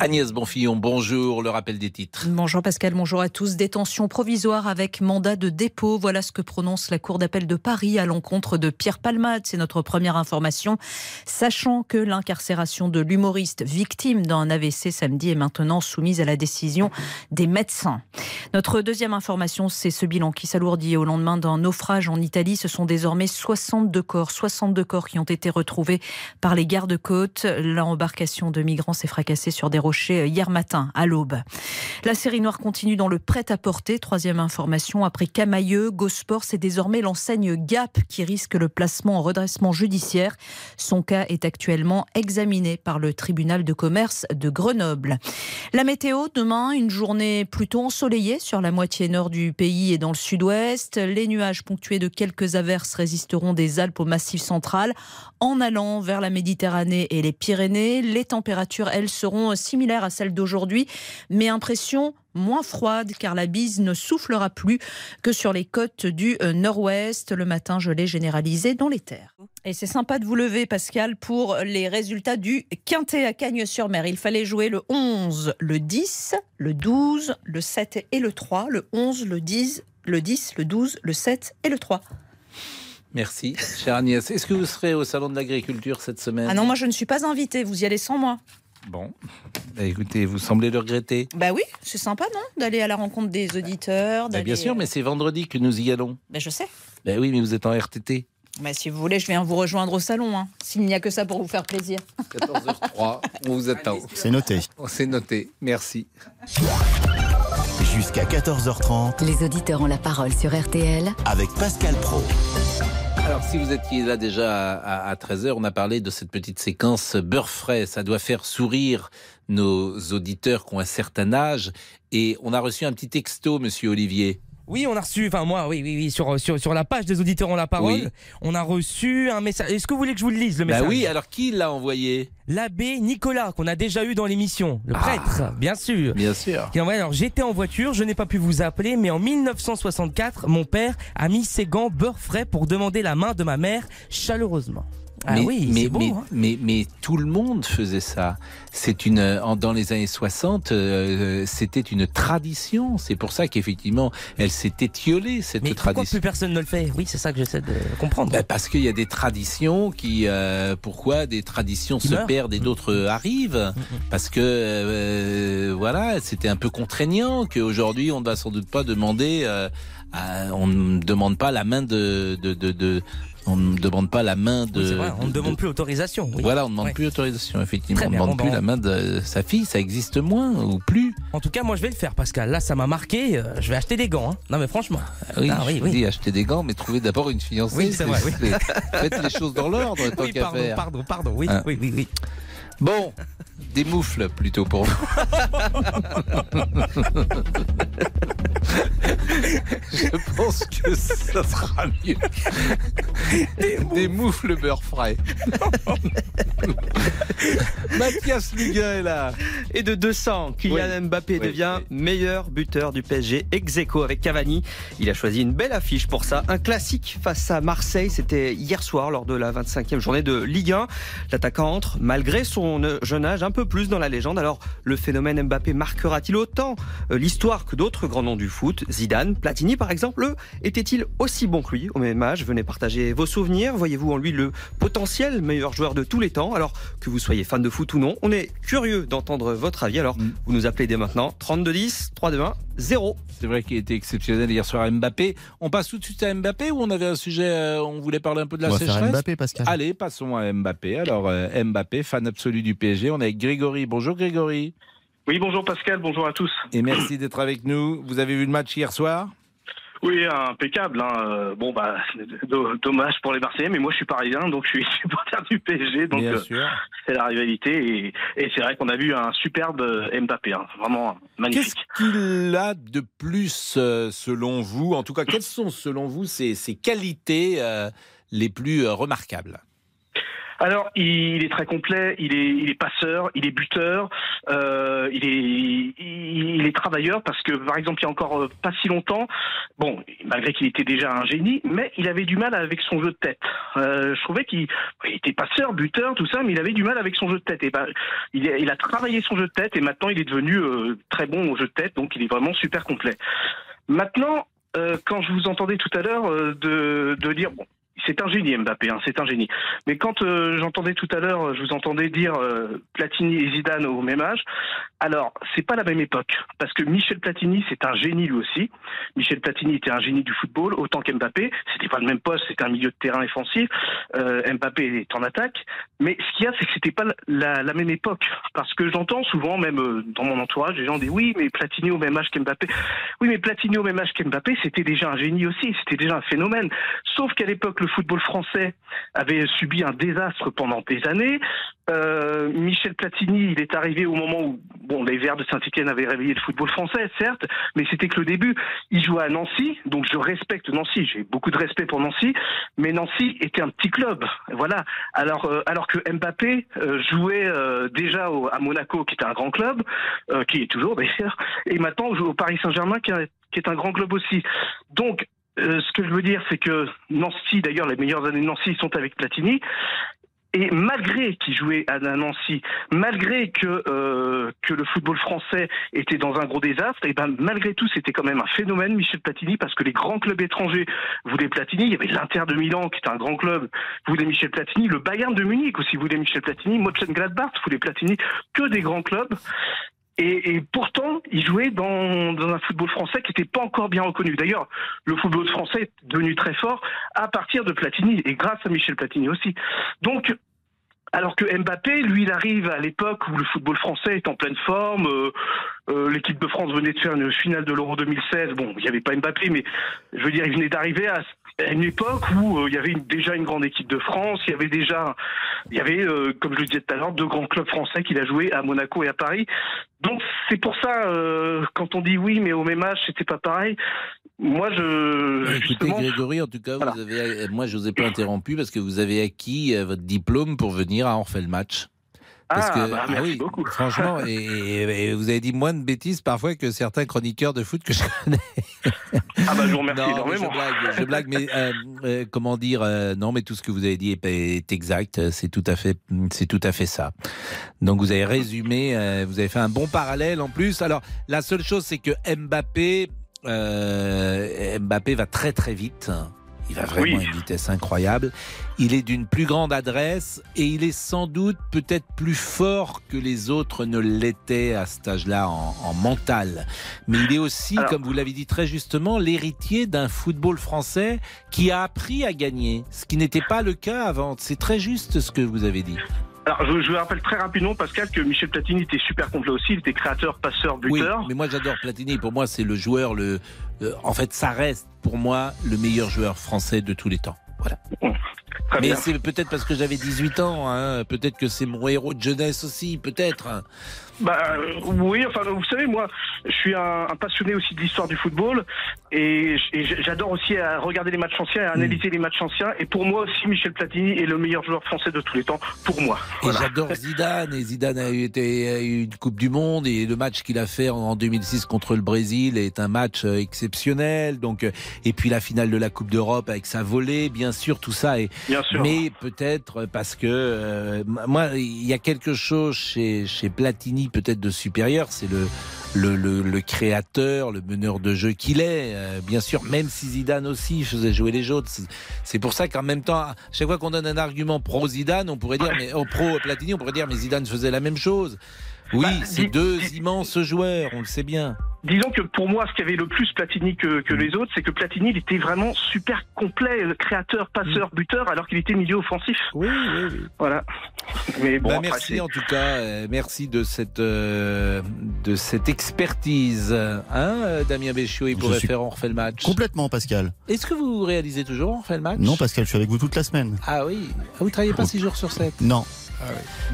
Agnès Bonfillon, bonjour, le rappel des titres. Bonjour Pascal, bonjour à tous. Détention provisoire avec mandat de dépôt. Voilà ce que prononce la Cour d'appel de Paris à l'encontre de Pierre Palmade. C'est notre première information. Sachant que l'incarcération de l'humoriste victime d'un AVC samedi est maintenant soumise à la décision des médecins. Notre deuxième information, c'est ce bilan qui s'alourdit au lendemain d'un naufrage en Italie. Ce sont désormais 62 corps, 62 corps qui ont été retrouvés par les gardes-côtes. L'embarcation de migrants s'est fracassée sur des rochers hier matin à l'aube. La série noire continue dans le prêt-à-porter. Troisième information, après Camailleux, Gosport, c'est désormais l'enseigne Gap qui risque le placement en redressement judiciaire. Son cas est actuellement examiné par le tribunal de commerce de Grenoble. La météo, demain, une journée plutôt ensoleillée sur la moitié nord du pays et dans le sud-ouest. Les nuages ponctués de quelques averses résisteront des Alpes au massif central. En allant vers la Méditerranée et les Pyrénées, les températures, elles, seront similaires à celles d'aujourd'hui, mais impression moins froide car la bise ne soufflera plus que sur les côtes du euh, nord-ouest. Le matin, je l'ai généralisé dans les terres. Et c'est sympa de vous lever, Pascal, pour les résultats du Quintet à Cagnes-sur-Mer. Il fallait jouer le 11, le 10, le 12, le 7 et le 3. Le 11, le 10, le 10, le 12, le 7 et le 3. Merci, chère Agnès. Est-ce que vous serez au Salon de l'Agriculture cette semaine? Ah non, moi je ne suis pas invitée, vous y allez sans moi. Bon. Bah, écoutez, vous semblez le regretter. Bah oui, c'est sympa, non D'aller à la rencontre des auditeurs. Bah, bien sûr, mais c'est vendredi que nous y allons. Bah, je sais. Bah oui, mais vous êtes en RTT. Bah, si vous voulez, je viens vous rejoindre au salon, hein, s'il n'y a que ça pour vous faire plaisir. 14h03, on vous attend. C'est noté. C'est noté. Merci. Jusqu'à 14h30 Les auditeurs ont la parole sur RTL avec Pascal Pro. Alors, si vous étiez là déjà à, 13h, on a parlé de cette petite séquence beurre frais. Ça doit faire sourire nos auditeurs qui ont un certain âge. Et on a reçu un petit texto, monsieur Olivier. Oui, on a reçu, enfin moi, oui, oui, oui, sur, sur, sur la page des auditeurs ont la parole, Oui. on a reçu un message. Est-ce que vous voulez que je vous le lise, le Bah message oui, alors qui l'a envoyé? L'abbé Nicolas, qu'on a déjà eu dans l'émission, le Ah. prêtre, bien sûr. Bien sûr. Qui alors j'étais en voiture, je n'ai pas pu vous appeler, mais en 1964, mon père a mis ses gants beurre frais pour demander la main de ma mère chaleureusement. Ah mais, oui, mais, beau. mais, hein. mais, mais tout le monde faisait ça. C'est une en- dans les années 60, euh, c'était une tradition. C'est pour ça qu'effectivement, elle s'est étiolée cette Mais pourquoi tradition. plus personne ne le fait? Oui, c'est ça que j'essaie de comprendre. Ben, parce qu'il y a des traditions qui, euh, pourquoi des traditions se meurent. perdent et d'autres arrivent Parce que euh, voilà, c'était un peu contraignant qu'aujourd'hui on ne va sans doute pas demander, euh, à- on ne demande pas la main de, de, de, de- on ne demande pas la main de. Oui, vrai, on ne de- demande de- plus autorisation. oui. Voilà, on ne demande Ouais. plus autorisation, effectivement. Très on ne demande bon, plus bon. la main de sa fille, ça existe moins ou plus. En tout cas, moi je vais le faire, Pascal. Là, ça m'a marqué. euh, je vais acheter des gants. hein. Non, mais franchement. Oui, Ah, je oui, dis, achetez des gants, mais trouvez d'abord une fiancée. Oui, c'est vrai, oui. Faites les choses dans l'ordre, tant Oui, qu'à pardon, faire. pardon, pardon. Oui, Hein. oui, oui, oui. Bon, des moufles plutôt pour vous. Je pense que ça sera mieux. Des, moufles beurre frais. Mathias Luguin est là. Et de 200, Kylian Oui. Mbappé Oui, devient meilleur buteur du PSG ex aequo avec Cavani. Il a choisi une belle affiche pour ça. Un classique face à Marseille. C'était hier soir lors de la 25e journée de Ligue 1. L'attaquant entre, malgré son jeune âge, un peu plus dans la légende. Alors, le phénomène Mbappé marquera-t-il autant euh, l'histoire que d'autres grands noms du foot? Zidane, Platini par exemple, était-il aussi bon que lui? Au même âge Venez partager vos souvenirs. Voyez-vous en lui le potentiel meilleur joueur de tous les temps? Alors, que vous soyez fan de foot ou non, on est curieux d'entendre votre avis. Alors, vous nous appelez dès maintenant 3210 321 0. C'est vrai qu'il était exceptionnel hier soir à Mbappé. On passe tout de suite à Mbappé ou on avait un sujet, euh, on voulait parler un peu de la On va faire sécheresse? Mbappé, Pascal. Allez, passons à Mbappé. Alors, euh, Mbappé, fan absolu du PSG. On est avec Grégory. Bonjour Grégory. Oui, bonjour Pascal, bonjour à tous. Et merci d'être avec nous. Vous avez vu le match hier soir? Oui, impeccable. hein. Euh, Bon, bah, do- dommage pour les Marseillais, mais moi je suis parisien, donc je suis supporter du PSG, donc Bien euh, sûr. c'est la rivalité. Et, et c'est vrai qu'on a vu un superbe euh, Mbappé, hein. vraiment magnifique. Qu'est-ce qu'il a de plus euh, selon vous? En tout cas, quelles sont selon vous ses, ses qualités euh, les plus remarquables? Alors, il est très complet, il est, il est passeur, il est buteur, euh, il, est, il, est travailleur parce que, par exemple, il y a encore euh, pas si longtemps, bon, malgré qu'il était déjà un génie, mais il avait du mal avec son jeu de tête. Euh, je trouvais qu'il il était passeur, buteur, tout ça, mais il avait du mal avec son jeu de tête. Et ben, il, a, il a travaillé son jeu de tête et maintenant il est devenu euh, très bon au jeu de tête, donc il est vraiment super complet. Maintenant, euh, quand je vous entendais tout à l'heure de, de dire, bon, c'est un génie Mbappé, hein, c'est un génie. Mais quand euh, j'entendais tout à l'heure, je vous entendais dire euh, Platini et Zidane au même âge. Alors, c'est pas la même époque, parce que Michel Platini, c'est un génie lui aussi. Michel Platini était un génie du football, autant qu'Mbappé. C'était pas le même poste, c'était un milieu de terrain offensif. Euh, Mbappé est en attaque. Mais ce qu'il y a, c'est que c'était pas la, même époque, parce que j'entends souvent, même dans mon entourage, les gens disent oui, mais Platini au même âge qu'Mbappé. Oui, mais Platini au même âge qu'Mbappé, c'était déjà un génie aussi, c'était déjà un phénomène. Sauf qu'à l'époque, le football français avait subi un désastre pendant des années. Euh, Michel Platini, il est arrivé au moment où bon, les Verts de Saint-Etienne avaient réveillé le football français, certes, mais c'était que le début. Il jouait à Nancy, donc je respecte Nancy, j'ai beaucoup de respect pour Nancy, mais Nancy était un petit club, voilà. Alors, euh, alors que Mbappé euh, jouait déjà à Monaco, qui était un grand club, qui est toujours d'ailleurs, et maintenant joue au Paris Saint-Germain, qui est un grand club aussi. Donc, euh, ce que je veux dire, c'est que Nancy, d'ailleurs, les meilleures années de Nancy sont avec Platini. Et malgré qu'il jouait à Nancy, malgré que euh, que le football français était dans un gros désastre, et ben malgré tout c'était quand même un phénomène Michel Platini parce que les grands clubs étrangers voulaient Platini. Il y avait l'Inter de Milan qui était un grand club, voulait Michel Platini, le Bayern de Munich aussi voulait Michel Platini, Mönchengladbach voulait Platini, que des grands clubs. Et, pourtant, il jouait dans, dans un football français qui n'était pas encore bien reconnu. D'ailleurs, le football français est devenu très fort à partir de Platini et grâce à Michel Platini aussi. Donc, alors que Mbappé, lui, il arrive à l'époque où le football français est en pleine forme. euh, euh, L'équipe de France venait de faire une finale de l'Euro 2016. Bon, il n'y avait pas Mbappé, mais je veux dire, il venait d'arriver à une époque où euh, il y avait déjà une grande équipe de France, il y avait déjà, il y avait, comme je le disais tout à l'heure, deux grands clubs français qu'il a joué à Monaco et à Paris. Donc c'est pour ça, quand on dit oui, mais au même âge, c'était pas pareil. Moi, je Écoutez, justement, Grégory, en tout cas, vous avez, euh, moi, je vous ai pas interrompu parce que vous avez acquis euh, votre diplôme pour venir à On le match. Parce Ah, que, bah, merci beaucoup. franchement, et, vous avez dit moins de bêtises parfois que certains chroniqueurs de foot que je connais. ah bah je vous remercie Non, énormément. je blague, je blague, mais euh, euh, comment dire euh, Non, mais tout ce que vous avez dit est, est exact. C'est tout à fait, c'est tout à fait ça. Donc vous avez résumé, vous avez fait un bon parallèle en plus. Alors la seule chose, c'est que Mbappé, euh, Mbappé va très très vite. Il va vraiment à une vitesse incroyable. Il est d'une plus grande adresse et il est sans doute peut-être plus fort que les autres ne l'étaient à cet âge-là en, en mental. Mais il est aussi, comme vous l'avez dit très justement, l'héritier d'un football français qui a appris à gagner, ce qui n'était pas le cas avant. C'est très juste ce que vous avez dit. Alors, je, je vous rappelle très rapidement, Pascal, que Michel Platini était super complet aussi. Il était créateur, passeur, Oui, buteur. mais moi j'adore Platini. Pour moi, c'est le joueur, le, le- en fait, ça reste pour moi le meilleur joueur français de tous les temps. Voilà. Très Mais c'est peut-être parce que j'avais 18 ans, hein. peut-être que c'est mon héros de jeunesse aussi, peut-être. Bah euh, oui, enfin vous savez moi, je suis un, un passionné aussi de l'histoire du football et, j'adore aussi à regarder les matchs anciens, et à analyser les matchs anciens. Et pour moi aussi, Michel Platini est le meilleur joueur français de tous les temps. Pour moi. Et j'adore Zidane, et Zidane a eu, été- a eu une Coupe du Monde, et le match qu'il a fait en- en 2006 contre le Brésil est un match euh, exceptionnel. Donc, euh, et puis la finale de la Coupe d'Europe avec sa volée, bien sûr, tout ça. est Bien sûr. Mais peut-être parce que euh, moi, il y a quelque chose chez, chez Platini peut-être de supérieur, c'est le, le, le, créateur, le meneur de jeu qu'il est. Euh, bien sûr, même si Zidane aussi faisait jouer les autres. C'est- pour ça qu'en même temps, chaque fois qu'on donne un argument pro Zidane, on pourrait dire, mais oh, pro Platini, on pourrait dire, mais Zidane faisait la même chose. Oui, Bah, c'est deux immenses joueurs, on le sait bien. Disons que pour moi, ce qui avait le plus Platini que, Mm. les autres, c'est que Platini, il était vraiment super complet, euh, créateur, passeur, buteur, alors qu'il était milieu offensif. Mm. Oui, oui, oui. Voilà. Mais bon, Bah, après, merci en tout cas, euh, merci de cette euh, de cette expertise. Hein, Damien Béchiot, il Je pourrait faire on refait le match. Complètement, Pascal. Est-ce que vous réalisez toujours on refait le match? Non, Pascal, je suis avec vous toute la semaine. Ah oui, ah, vous travaillez pas 6 jours sur 7 Non,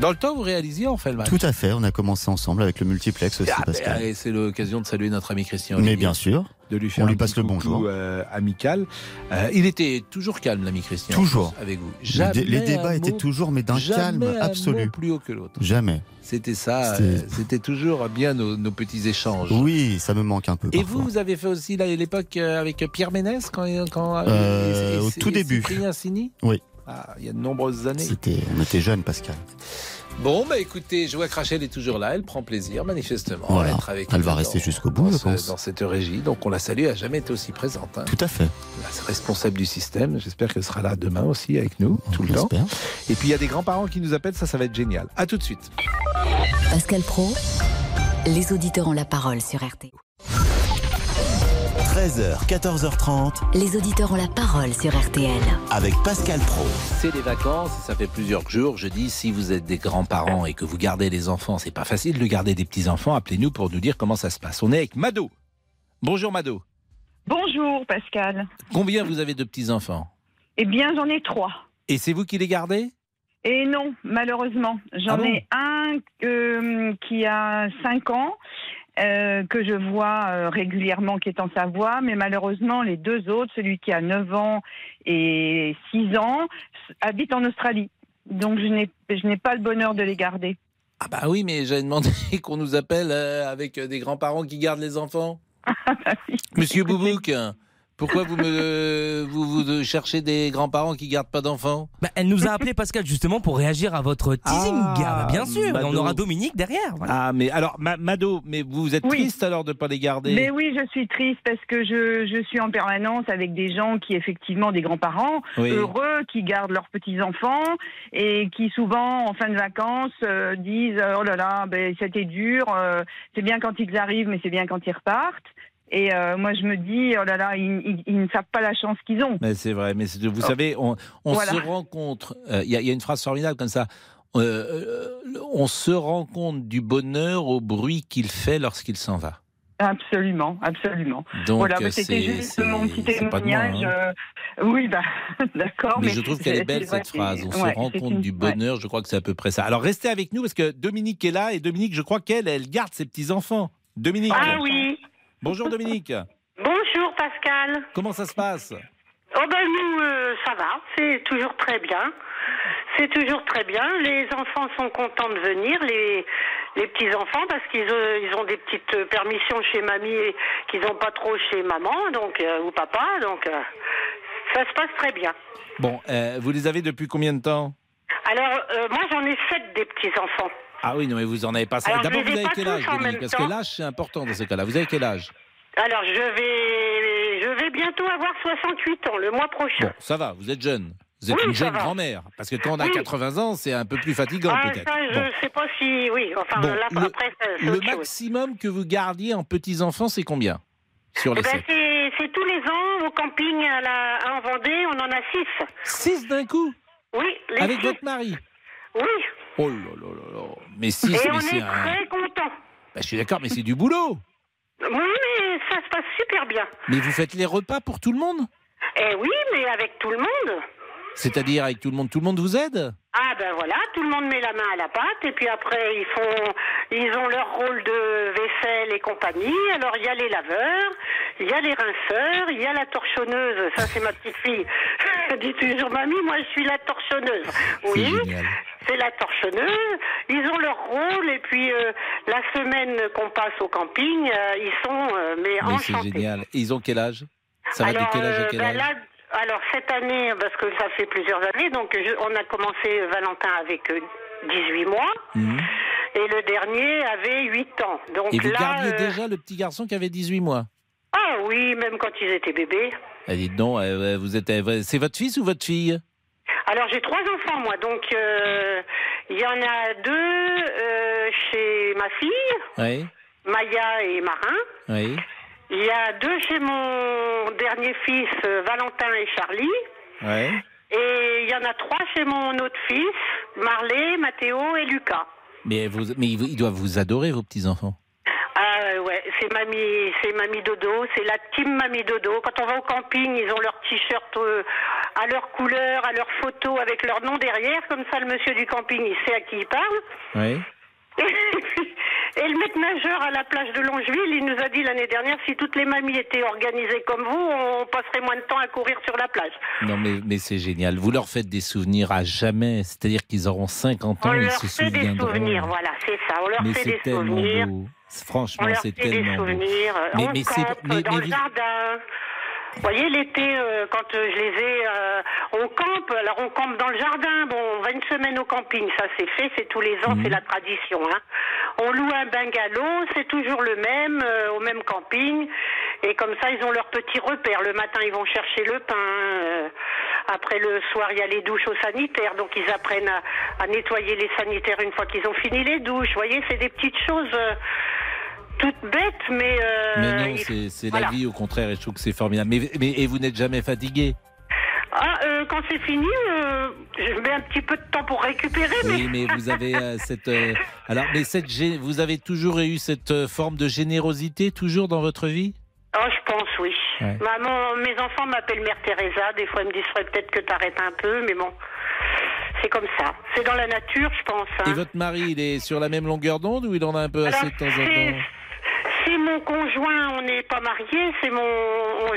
Dans le temps, vous réalisiez on fait le match tout à fait. On a commencé ensemble avec le multiplex aussi, Ah, ben, Pascal. allez, c'est l'occasion de saluer notre ami Christian. Mais bien sûr. de lui faire On lui passe le bonjour. euh, amical. Euh, il était toujours calme, l'ami Christian. Toujours. avec vous. Les Jamais dé- les débats étaient toujours, mais d'un calme un absolu. plus haut que l'autre. Jamais. C'était ça. C'était- euh, C'était toujours bien nos, nos petits échanges. Oui, ça me manque un peu. Et parfois. vous, vous avez fait aussi là, à l'époque avec Pierre Ménès quand, quand et- et- au et- tout et début. Sini? Oui. Ah, il y a de nombreuses années. C'était, on était jeunes, Pascal. Bon, bah écoutez, je vois que Rachel est toujours là. Elle prend plaisir, manifestement, Voilà. à être avec Elle va dans- rester jusqu'au bout, dans je ce- pense. Dans cette régie. Donc on la salue, elle n'a jamais été aussi présente. hein. Tout à fait. La responsable du système. J'espère qu'elle sera là demain aussi avec nous, tout le temps. Et puis il y a des grands-parents qui nous appellent, ça, ça va être génial. À tout de suite. Pascal Pro, les auditeurs ont la parole sur RT. 13h, 14h30 Les auditeurs ont la parole sur RTL. avec Pascal Pro. C'est les vacances, ça fait plusieurs jours. Je dis, si vous êtes des grands-parents et que vous gardez les enfants, c'est pas facile de garder des petits-enfants. Appelez-nous pour nous dire comment ça se passe. On est avec Mado. Bonjour Mado. Bonjour Pascal. Combien vous avez de petits-enfants Eh bien, j'en ai trois. Et c'est vous qui les gardez? Et non, malheureusement, j'en Ah bon ai un euh, qui a 5 ans, euh, que je vois euh, régulièrement, qui est en Savoie, mais malheureusement, les deux autres, celui qui a 9 ans et 6 ans, habitent en Australie. Donc, je n'ai je n'ai pas le bonheur de les garder. Ah bah oui, mais j'avais demandé qu'on nous appelle euh, avec des grands-parents qui gardent les enfants. Monsieur Boubouk, pourquoi vous me vous, vous cherchez des grands-parents qui gardent pas d'enfants Bah, elle nous a appelé Pascal justement pour réagir à votre teasing. Ah, Bah, bien sûr, on aura Dominique derrière. voilà. Ah mais alors Ma- Mado, mais vous êtes Oui. triste alors de pas les garder? Mais oui, je suis triste parce que je, je suis en permanence avec des gens qui, effectivement, des grands-parents Oui. heureux, qui gardent leurs petits-enfants et qui, souvent, en fin de vacances, euh, disent Oh là là, ben, c'était dur, euh, c'est bien quand ils arrivent, mais c'est bien quand ils repartent. Et euh, moi, je me dis Oh là là, ils, ils- ils ne savent pas la chance qu'ils ont. Mais c'est vrai, mais vous savez, on, on Voilà. se rencontre. euh, Il y, a- il y a une phrase formidable comme ça. euh, on se rend compte du bonheur au bruit qu'il fait lorsqu'il s'en va. Absolument, absolument. Donc, voilà, c'est- c'était juste mon petit de moi, témoignage. hein. euh, oui, bah, d'accord. Mais je trouve qu'elle est belle cette phrase. On se rend compte une- du ouais. bonheur. Je crois que c'est à peu près ça. Alors restez avec nous parce que Dominique est là et Dominique, je crois qu'elle, elle garde ses petits enfants. Dominique. Ah oui. Bonjour Dominique. Bonjour Pascal. Comment ça se passe Oh ben nous, euh, ça va, c'est toujours très bien. C'est toujours très bien. Les enfants sont contents de venir, les, les petits-enfants, parce qu'ils euh, ils ont des petites permissions chez mamie et qu'ils n'ont pas trop chez maman donc euh, ou papa. Donc ça se passe très bien. Bon, vous les avez depuis combien de temps? Alors, moi j'en ai sept des petits-enfants. Ah oui, non, mais vous en avez pas D'abord, vous avez quel âge, Dominique Parce temps. que l'âge, c'est important dans ce cas-là. Vous avez quel âge? Alors, je vais, je vais bientôt avoir 68 ans, le mois prochain. Bon, ça va, vous êtes jeune. Vous êtes Oui, une jeune grand-mère. Parce que quand on a Oui. 80 ans, c'est un peu plus fatigant Ah, peut-être. je Bon. sais pas si... Oui, enfin, Bon, là, le- après, Le autre chose. maximum que vous gardiez en petits-enfants, c'est combien? Sur Eh les ben, sept c'est tous les ans au camping à la, en Vendée, on en a six. Six d'un coup? Oui, les Avec six. votre mari? Oui. Oh là là là là. Mais six, Et mais on est un. très contents. Bah, je suis d'accord, mais c'est du boulot. Oui, mais ça se passe super bien. Mais vous faites les repas pour tout le monde? Eh oui, mais avec tout le monde. C'est-à-dire avec tout le monde, tout le monde vous aide? Ah ben voilà, tout le monde met la main à la pâte et puis après ils font, ils ont leur rôle de vaisselle et compagnie. Alors il y a les laveurs, il y a les rinceurs, il y a la torchonneuse. Ça c'est ma petite fille. Elle dit toujours mamie, moi je suis la torchonneuse. Oui. C'est la torchonneuse. Ils ont leur rôle et puis euh, la semaine qu'on passe au camping, euh, ils sont euh, mais, Mais c'est génial. Et ils ont quel âge? Ça va alors, de quel âge à euh, quel ben âge? là, alors cette année, parce que ça fait plusieurs années, donc je- on a commencé Valentin avec euh, 18 mois Mhm. et le dernier avait 8 ans. Donc Et vous là, gardiez déjà le petit garçon qui avait 18 mois? Ah oui, même quand ils étaient bébés. Elle dit non, vous êtes, c'est votre fils ou votre fille? Alors j'ai trois enfants moi, donc euh, il y en a deux euh, chez ma fille, Oui, Maya et Marin. oui, Il y a deux chez mon dernier fils, Valentin et Charlie. oui. Et il y en a trois chez mon autre fils, Marley, Mathéo et Lucas. Mais, vous, mais ils, ils doivent vous adorer, vos petits-enfants. Ah ouais, c'est mamie, c'est mamie dodo, c'est la team mamie dodo. Quand on va au camping, ils ont leur t-shirt euh, à leur couleur, à leur photo, avec leur nom derrière, comme ça le monsieur du camping il sait à qui il parle. Oui. Et le maître nageur à la plage de Longeville, il nous a dit l'année dernière, si toutes les mamies étaient organisées comme vous, on passerait moins de temps à courir sur la plage. Non, mais, mais c'est génial. Vous leur faites des souvenirs à jamais. C'est-à-dire qu'ils auront 50 ans, On ils leur se fait des souvenirs, voilà, c'est ça. On leur mais fait des souvenirs. beau. Franchement, c'est des tellement beau. souvenirs. Mais- on mais c'est- dans mais le vous- jardin. Vous voyez, l'été, euh, quand euh, je les ai, euh, on campe. Alors, on campe dans le jardin. Bon, on va une semaine au camping. Ça, c'est fait. C'est tous les ans. C'est la tradition. Hein. On loue un bungalow. C'est toujours le même, euh, au même camping. Et comme ça, ils ont leur petit repère. Le matin, ils vont chercher le pain. Après, le soir, il y a les douches aux sanitaires. Donc, ils apprennent à, à nettoyer les sanitaires une fois qu'ils ont fini les douches. Vous voyez, c'est des petites choses euh, toutes bêtes, mais... euh, Mais non, il- c'est voilà. la vie, au contraire, et je trouve que c'est formidable. Mais, mais, et vous n'êtes jamais fatigué? Ah, euh, quand c'est fini, euh, je mets un petit peu de temps pour récupérer, Oui, mais... mais vous avez euh, cette. alors, mais cette, vous avez toujours eu cette forme de générosité, toujours dans votre vie? Oh, je pense, oui. Ouais. Maman, mes enfants m'appellent Mère Teresa. Des fois, ils me disent peut-être que t'arrêtes un peu, mais bon, c'est comme ça. C'est dans la nature, je pense. hein. Et votre mari, il est sur la même longueur d'onde ou il en a un peu Alors, assez de temps en temps? C'est mon conjoint, on n'est pas mariés, c'est mon...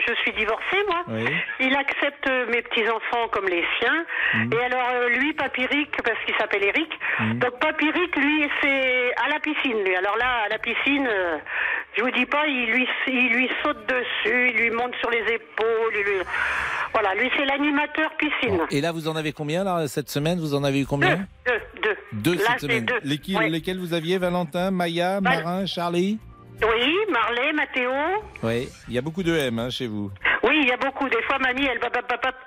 Je suis divorcée, moi. Oui. Il accepte mes petits-enfants comme les siens. Mhm. Et alors, euh, lui, Papyric, parce qu'il s'appelle Eric, Mhm. donc Papyric, lui, c'est à la piscine, lui. Alors là, à la piscine, euh, je vous dis pas, il lui, il lui saute dessus, il lui monte sur les épaules, il lui... Voilà, lui, c'est l'animateur piscine. Et là, vous en avez combien là, cette semaine? Vous en avez eu combien? Deux, deux. Deux Là, cette semaine. deux. Lesquels, Ouais. lesquels vous aviez? Valentin, Maya, Val- Marin, Charlie? Oui, Marley, Mathéo. Oui, il y a beaucoup de M hein, chez vous. Oui, il y a beaucoup. Des fois, mamie, elle va...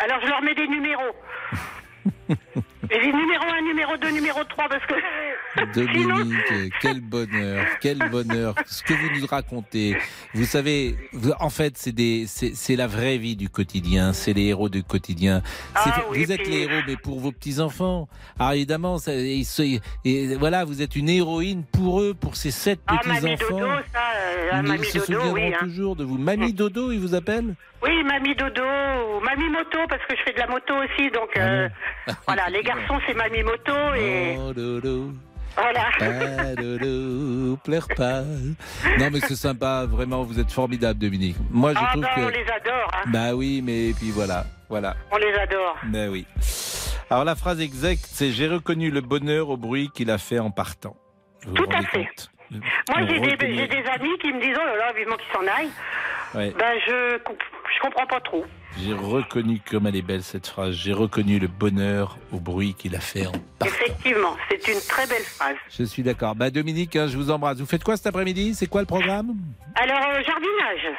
Alors, je leur mets des numéros. Numéro 1, numéro 2, numéro 3, parce que... Dominique, quel bonheur, quel bonheur, ce que vous nous racontez. Vous savez, vous- en fait, c'est la vraie vie du quotidien, c'est les héros du quotidien. Ah oui, vous êtes puis- les héros, mais pour vos petits enfants. Alors évidemment, ça, et voilà, vous êtes une héroïne pour eux, pour ces sept Ah, petits mamie enfants. Dodo, ça, euh, ah, ils mamie se Dodo, souviendront oui. hein. toujours de vous. Mamie Dodo, ils vous appellent? Oui, mamie Dodo, mamie Moto, parce que je fais de la moto aussi, donc euh, voilà, les garçons c'est mamie Moto et Oh, Dodo. voilà. Pas dodo, pleure pas. Non, mais c'est sympa, vraiment, vous êtes formidable, Dominique. Moi, je Ah trouve bah que. on les adore, hein. Bah oui, mais puis voilà, voilà. on les adore. Ben oui. Alors la phrase exacte, c'est j'ai reconnu le bonheur au bruit qu'il a fait en partant. Vous vous Tout à fait. Moi j'ai des, amis qui me disent oh là là, vivement qu'ils s'en aillent. Ouais. Ben je je comprends pas trop. J'ai reconnu comme elle est belle cette phrase. J'ai reconnu le bonheur au bruit qu'il a fait en partant. Effectivement, c'est une très belle phrase. Je suis d'accord. Bah Dominique, hein, je vous embrasse. Vous faites quoi cet après-midi? C'est quoi le programme? Alors euh, jardinage,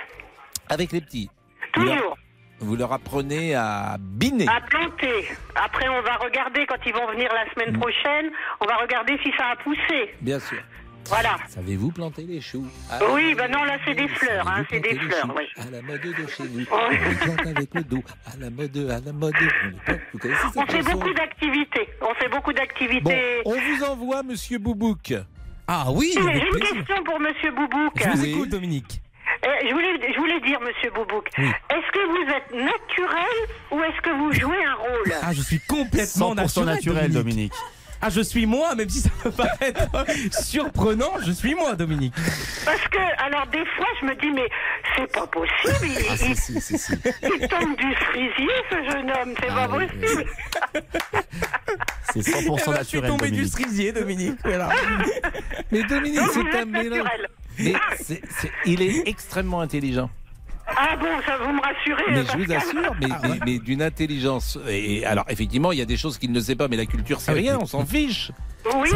Avec les petits. Vous leur, toujours. vous leur apprenez à biner. À planter. Après, on va regarder quand ils vont venir la Mm. semaine prochaine. On va regarder si ça a poussé. Bien sûr. Voilà. Savez-vous planter les choux? À Oui, ben non, là c'est des fleurs, hein, c'est des fleurs, oui. À la mode de chez nous. Ouais. On les plante avec le dos. À la mode, à la mode. Vous connaissez cette On fait beaucoup d'activités. On fait beaucoup Bon, d'activités. on vous envoie Monsieur Boubouk. Ah oui, J'ai une plaisir. question pour Monsieur Boubouk. Je vous Oui. écoute, Dominique. Eh, je, voulais, je voulais dire, monsieur Boubouk, est-ce que vous êtes naturel ou est-ce que vous jouez un rôle? Ah, je suis complètement 100% naturel, naturel, Dominique. Ah, je suis moi, même si ça peut paraître surprenant, je suis moi, Dominique. Parce que, alors, des fois, je me dis, mais c'est pas possible. Il, Ah, si, si, si, si. il tombe du cerisier, ce jeune homme. C'est Ah, pas oui, possible. C'est Eh 100% ben, je suis naturel, tombé du Dominique. cerisier, Dominique. Voilà. Mais Dominique, c'est un mélange. naturel. Mais il est extrêmement intelligent. Ah bon, ça vous me rassurez. Mais je vous assure, mais, mais- mais d'une intelligence. Et alors, effectivement, il y a des choses qu'il ne sait pas, mais la culture, c'est Ah rien, on s'en fiche. Oui.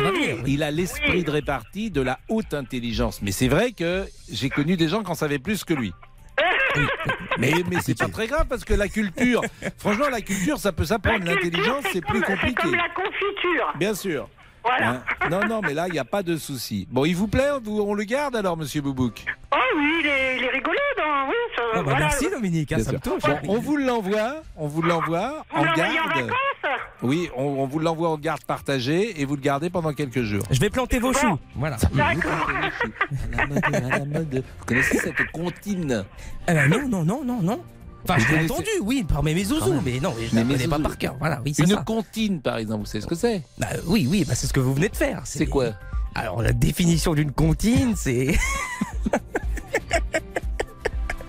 Il a l'esprit de répartie de la haute intelligence. Mais c'est vrai que j'ai connu des gens qui en savaient plus que lui. Mais, mais c'est pas très grave parce que la culture, franchement, la culture, ça peut s'apprendre. L'intelligence, c'est plus comme- C'est compliqué. comme la confiture. Bien sûr. Voilà. Hein non, non, mais là, il n'y a pas de souci. Bon, il vous plaît vous- On le garde alors, monsieur Boubouk Oh oui, il est, il est rigolo, dans, oui. Ça, Ah bah, voilà. Merci, Dominique, hein, ça me touche. Bon, on vous l'envoie, on vous l'envoie Vous en en garde. vacances Oui, on, on vous l'envoie en garde partagée et vous le gardez pendant quelques jours. Je vais planter vos choux. Voilà. D'accord. Mode. Vous connaissez cette comptine ben, non, non, non, non, non. Enfin, je l'ai entendu, oui, par mes zouzous, mais non, je ne connais pas par cœur. Voilà, oui, Une ça. comptine, par exemple, vous savez ce que c'est? Bah, oui, oui, bah, c'est ce que vous venez de faire. C'est quoi? Alors, la définition d'une comptine, c'est.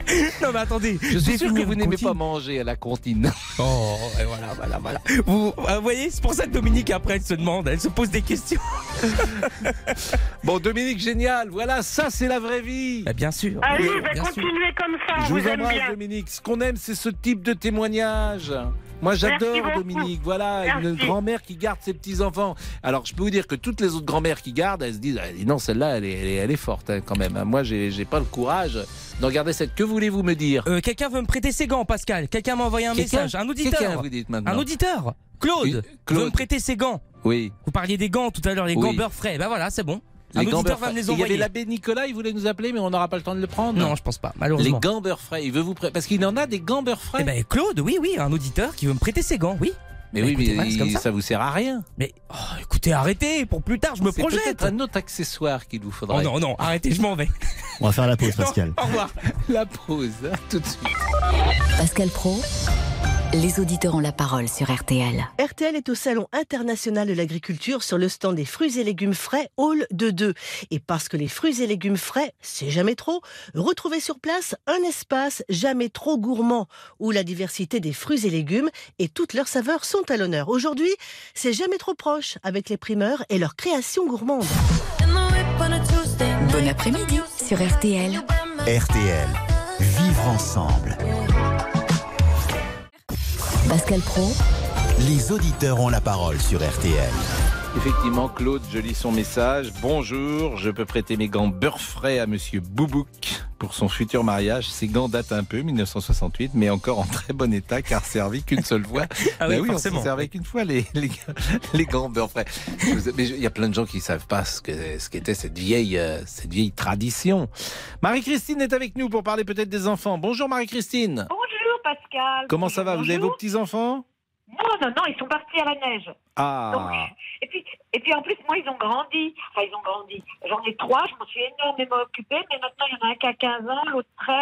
non, mais attendez. Je suis sûr que vous n'aimez pas manger à la comptine. Oh, et voilà, voilà, voilà. Vous, voyez, c'est pour ça que Dominique, après, elle se demande, elle se pose des questions. Bon, Dominique, génial. Voilà, ça, c'est la vraie vie. Bah, bien sûr. Allez, oui, bah, bien sûr. continuez comme ça, on Je vous, vous aime embrasse, bien. Dominique. Ce qu'on aime, c'est ce type de témoignage. Moi, j'adore. Dominique. Voilà, une grand-mère qui garde ses petits-enfants. Alors, je peux vous dire que toutes les autres grand-mères qui gardent, elles se disent ah, non, celle-là, elle est, elle est, elle est forte hein, quand même. Moi, j'ai pas le courage d'en garder cette. Que voulez-vous me dire? Euh, quelqu'un veut me prêter ses gants, Pascal. Quelqu'un m'a envoyé un message. Un auditeur. vous dites maintenant. Un auditeur. Claude, Claude. veut me prêter ses gants. Oui. Vous parliez des gants tout à l'heure, les Oui. gants beurre frais. Ben voilà, c'est bon. Les auditeur va me les Il y avait l'abbé Nicolas, il voulait nous appeler, mais on n'aura pas le temps de le prendre. Non, je pense pas, Les malheureusement. gants beurre frais, il veut vous prêter. Parce qu'il en a des gants beurre frais. Eh ben Claude, oui, oui, un auditeur qui veut me prêter ses gants, oui. mais bah, oui, écoutez, mais voilà, c'est comme il- ça. ça. vous sert à rien. Mais oh, écoutez, arrêtez, pour plus tard, je me C'est projette. peut-être un autre accessoire qu'il vous Oh faudrait. non, non, arrêtez, je m'en vais. On va faire la pause, Pascal. Au revoir. La pause, hein, tout de suite. Pascal Pro, les auditeurs ont la parole sur RTL. RTL est au Salon international de l'agriculture sur le stand des fruits et légumes frais Hall de 2. Et parce que les fruits et légumes frais, c'est jamais trop, retrouvez sur place un espace jamais trop gourmand où la diversité des fruits et légumes et toutes leurs saveurs sont à l'honneur. Aujourd'hui, c'est jamais trop proche avec les primeurs et leurs créations gourmandes. Bon après-midi sur RTL. RTL. Vivre ensemble. Pascal Pro, Les auditeurs ont la parole sur RTL. Effectivement, Claude, je lis son message. Bonjour, je peux prêter mes gants beurre frais à monsieur Boubouk pour son futur mariage. Ces gants datent un peu, 1968, mais encore en très bon état car servis qu'une seule fois. Ah Ben oui, on servait qu'une fois les, les, les gants beurre frais. Mais il y a plein de gens qui savent pas ce que ce qu'était cette vieille euh, cette vieille tradition. Marie-Christine est avec nous pour parler peut-être des enfants. Bonjour Marie-Christine. Bonjour Pascal. Comment ça va Vous avez vos petits enfants Non, non, non, ils sont partis à la neige. Ah. Et puis, et puis en plus, moi, ils ont grandi. Enfin, ils ont grandi. J'en ai trois, je m'en suis énormément occupée, mais maintenant, il y en a un qui a 15 ans, l'autre 13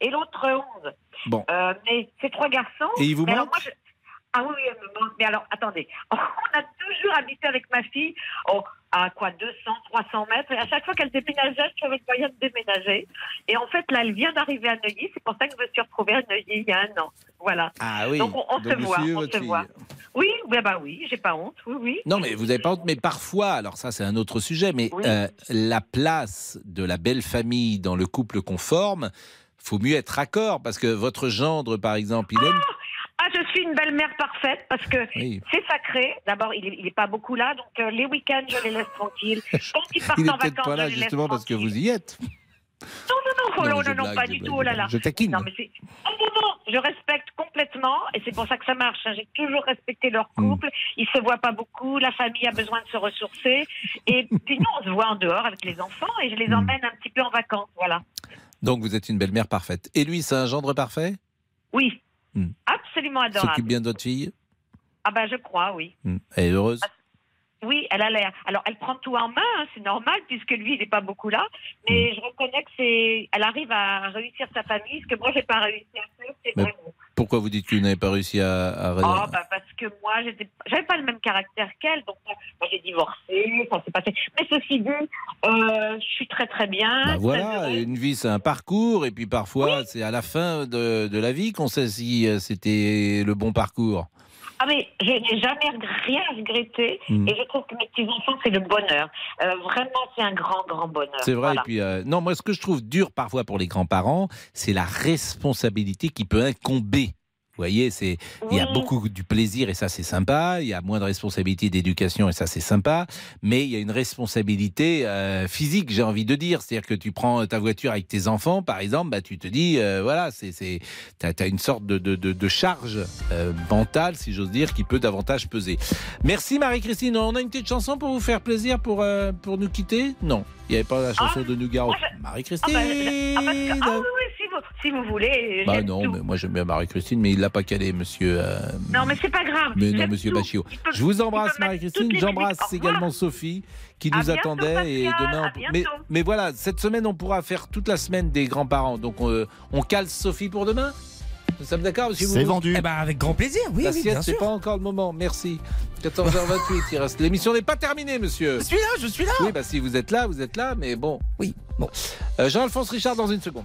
et l'autre 11. Bon. Euh, mais c'est trois garçons. Et ils vous Mais alors, manquent moi, je- Ah oui, elle me manque. Mais alors, attendez. On a toujours habité avec ma fille oh, à quoi 200, 300 mètres. Et à chaque fois qu'elle déménageait, je trouvais le moyen de déménager. Et en fait, là, elle vient d'arriver à Neuilly. C'est pour ça que je me suis retrouvée à Neuilly il y a un an. Voilà. Ah oui. Donc, on, on se voit. On se voit. Oui, bah, bah oui, j'ai pas honte. Oui, oui. Non, mais vous n'avez pas honte, mais parfois, alors ça c'est un autre sujet, mais Oui. euh, la place de la belle famille dans le couple qu'on forme, faut mieux être raccord, parce que votre gendre, par exemple, il aime... Ah, je suis une belle-mère parfaite parce que Oui. c'est sacré. D'abord, il, est- il est pas beaucoup là, donc euh, les week-ends, je les laisse tranquilles. Quand ils partent Il en vacances, pas là je les laisse justement parce que vous y êtes. Non, non, non, Non, non, non, non, blague, pas du blague, tout. je Oh là là. Je taquine. Non, mais c'est. Oh, non, non, je respecte complètement et c'est pour ça que ça marche. hein. J'ai toujours respecté leur Hmm. couple. Ils se voient pas beaucoup. La famille a besoin de se ressourcer. Et puis nous, on se voit en dehors avec les enfants et je les Hmm. emmène un petit peu en vacances. Voilà. Donc vous êtes une belle-mère parfaite. Et lui, c'est un gendre parfait? Oui. Hmm. Absolument S'occupe adorable. bien de votre fille? Ah ben, je crois, oui. Hmm. Elle est heureuse? Oui, elle a l'air. Alors, elle prend tout en main, hein, c'est normal, puisque lui, il n'est pas beaucoup là. Mais je reconnais que c'est. Elle arrive à réussir sa famille, ce que moi, j'ai pas réussi à faire. C'est Mais vrai. Pourquoi vous dites que vous n'avez pas réussi à, à- Oh, bah, parce que moi, j'avais pas le même caractère qu'elle, donc moi, moi, j'ai divorcé, ça s'est passé. Mais ceci dit, euh, je suis très très bien. Bah voilà, une vie c'est un parcours et puis parfois c'est à la fin de, de la vie qu'on sait si euh, c'était le bon parcours. Ah mais je n'ai jamais rien regretté Mm. et je trouve que mes petits enfants c'est le bonheur. Euh, vraiment c'est un grand grand bonheur. C'est vrai. Voilà. Et puis, euh, non, moi, ce que je trouve dur parfois pour les grands-parents, c'est la responsabilité qui peut incomber. Vous voyez, c'est il y a beaucoup du plaisir et ça c'est sympa. Il y a moins de responsabilité d'éducation et ça c'est sympa. Mais il y a une responsabilité euh, physique, j'ai envie de dire. C'est-à-dire que tu prends ta voiture avec tes enfants, par exemple, bah tu te dis, euh, voilà, c'est c'est t'as as une sorte de, de, de, de charge euh, mentale, si j'ose dire, qui peut davantage peser. Merci Marie-Christine. On a une petite chanson pour vous faire plaisir pour euh, pour nous quitter? Non, il n'y avait pas la chanson de Nougaro. Ah Marie-Christine. bah, ah, ah oui, oui, si vous, voulez. Bah non, tout. mais moi j'aime bien Marie-Christine, mais il l'a pas calé, monsieur. euh, Non, mais c'est pas grave. mais non, monsieur tout. Bachio. Je vous embrasse, Marie-Christine. J'embrasse également Sophie, qui À nous bientôt, attendait. Et demain, on- mais, mais voilà, cette semaine, on pourra faire toute la semaine des grands-parents. Donc, on, on cale Sophie pour demain? Nous sommes d'accord si C'est vendu. Eh ben, avec grand plaisir, oui, La oui, sieste, bien c'est pas encore le moment. Merci. 14h28, il reste. L'émission n'est pas terminée, monsieur. Je suis là, je suis là. Oui, bah si vous êtes là, vous êtes là, mais bon. Oui, bon. Euh, Jean-Alphonse Richard dans une seconde.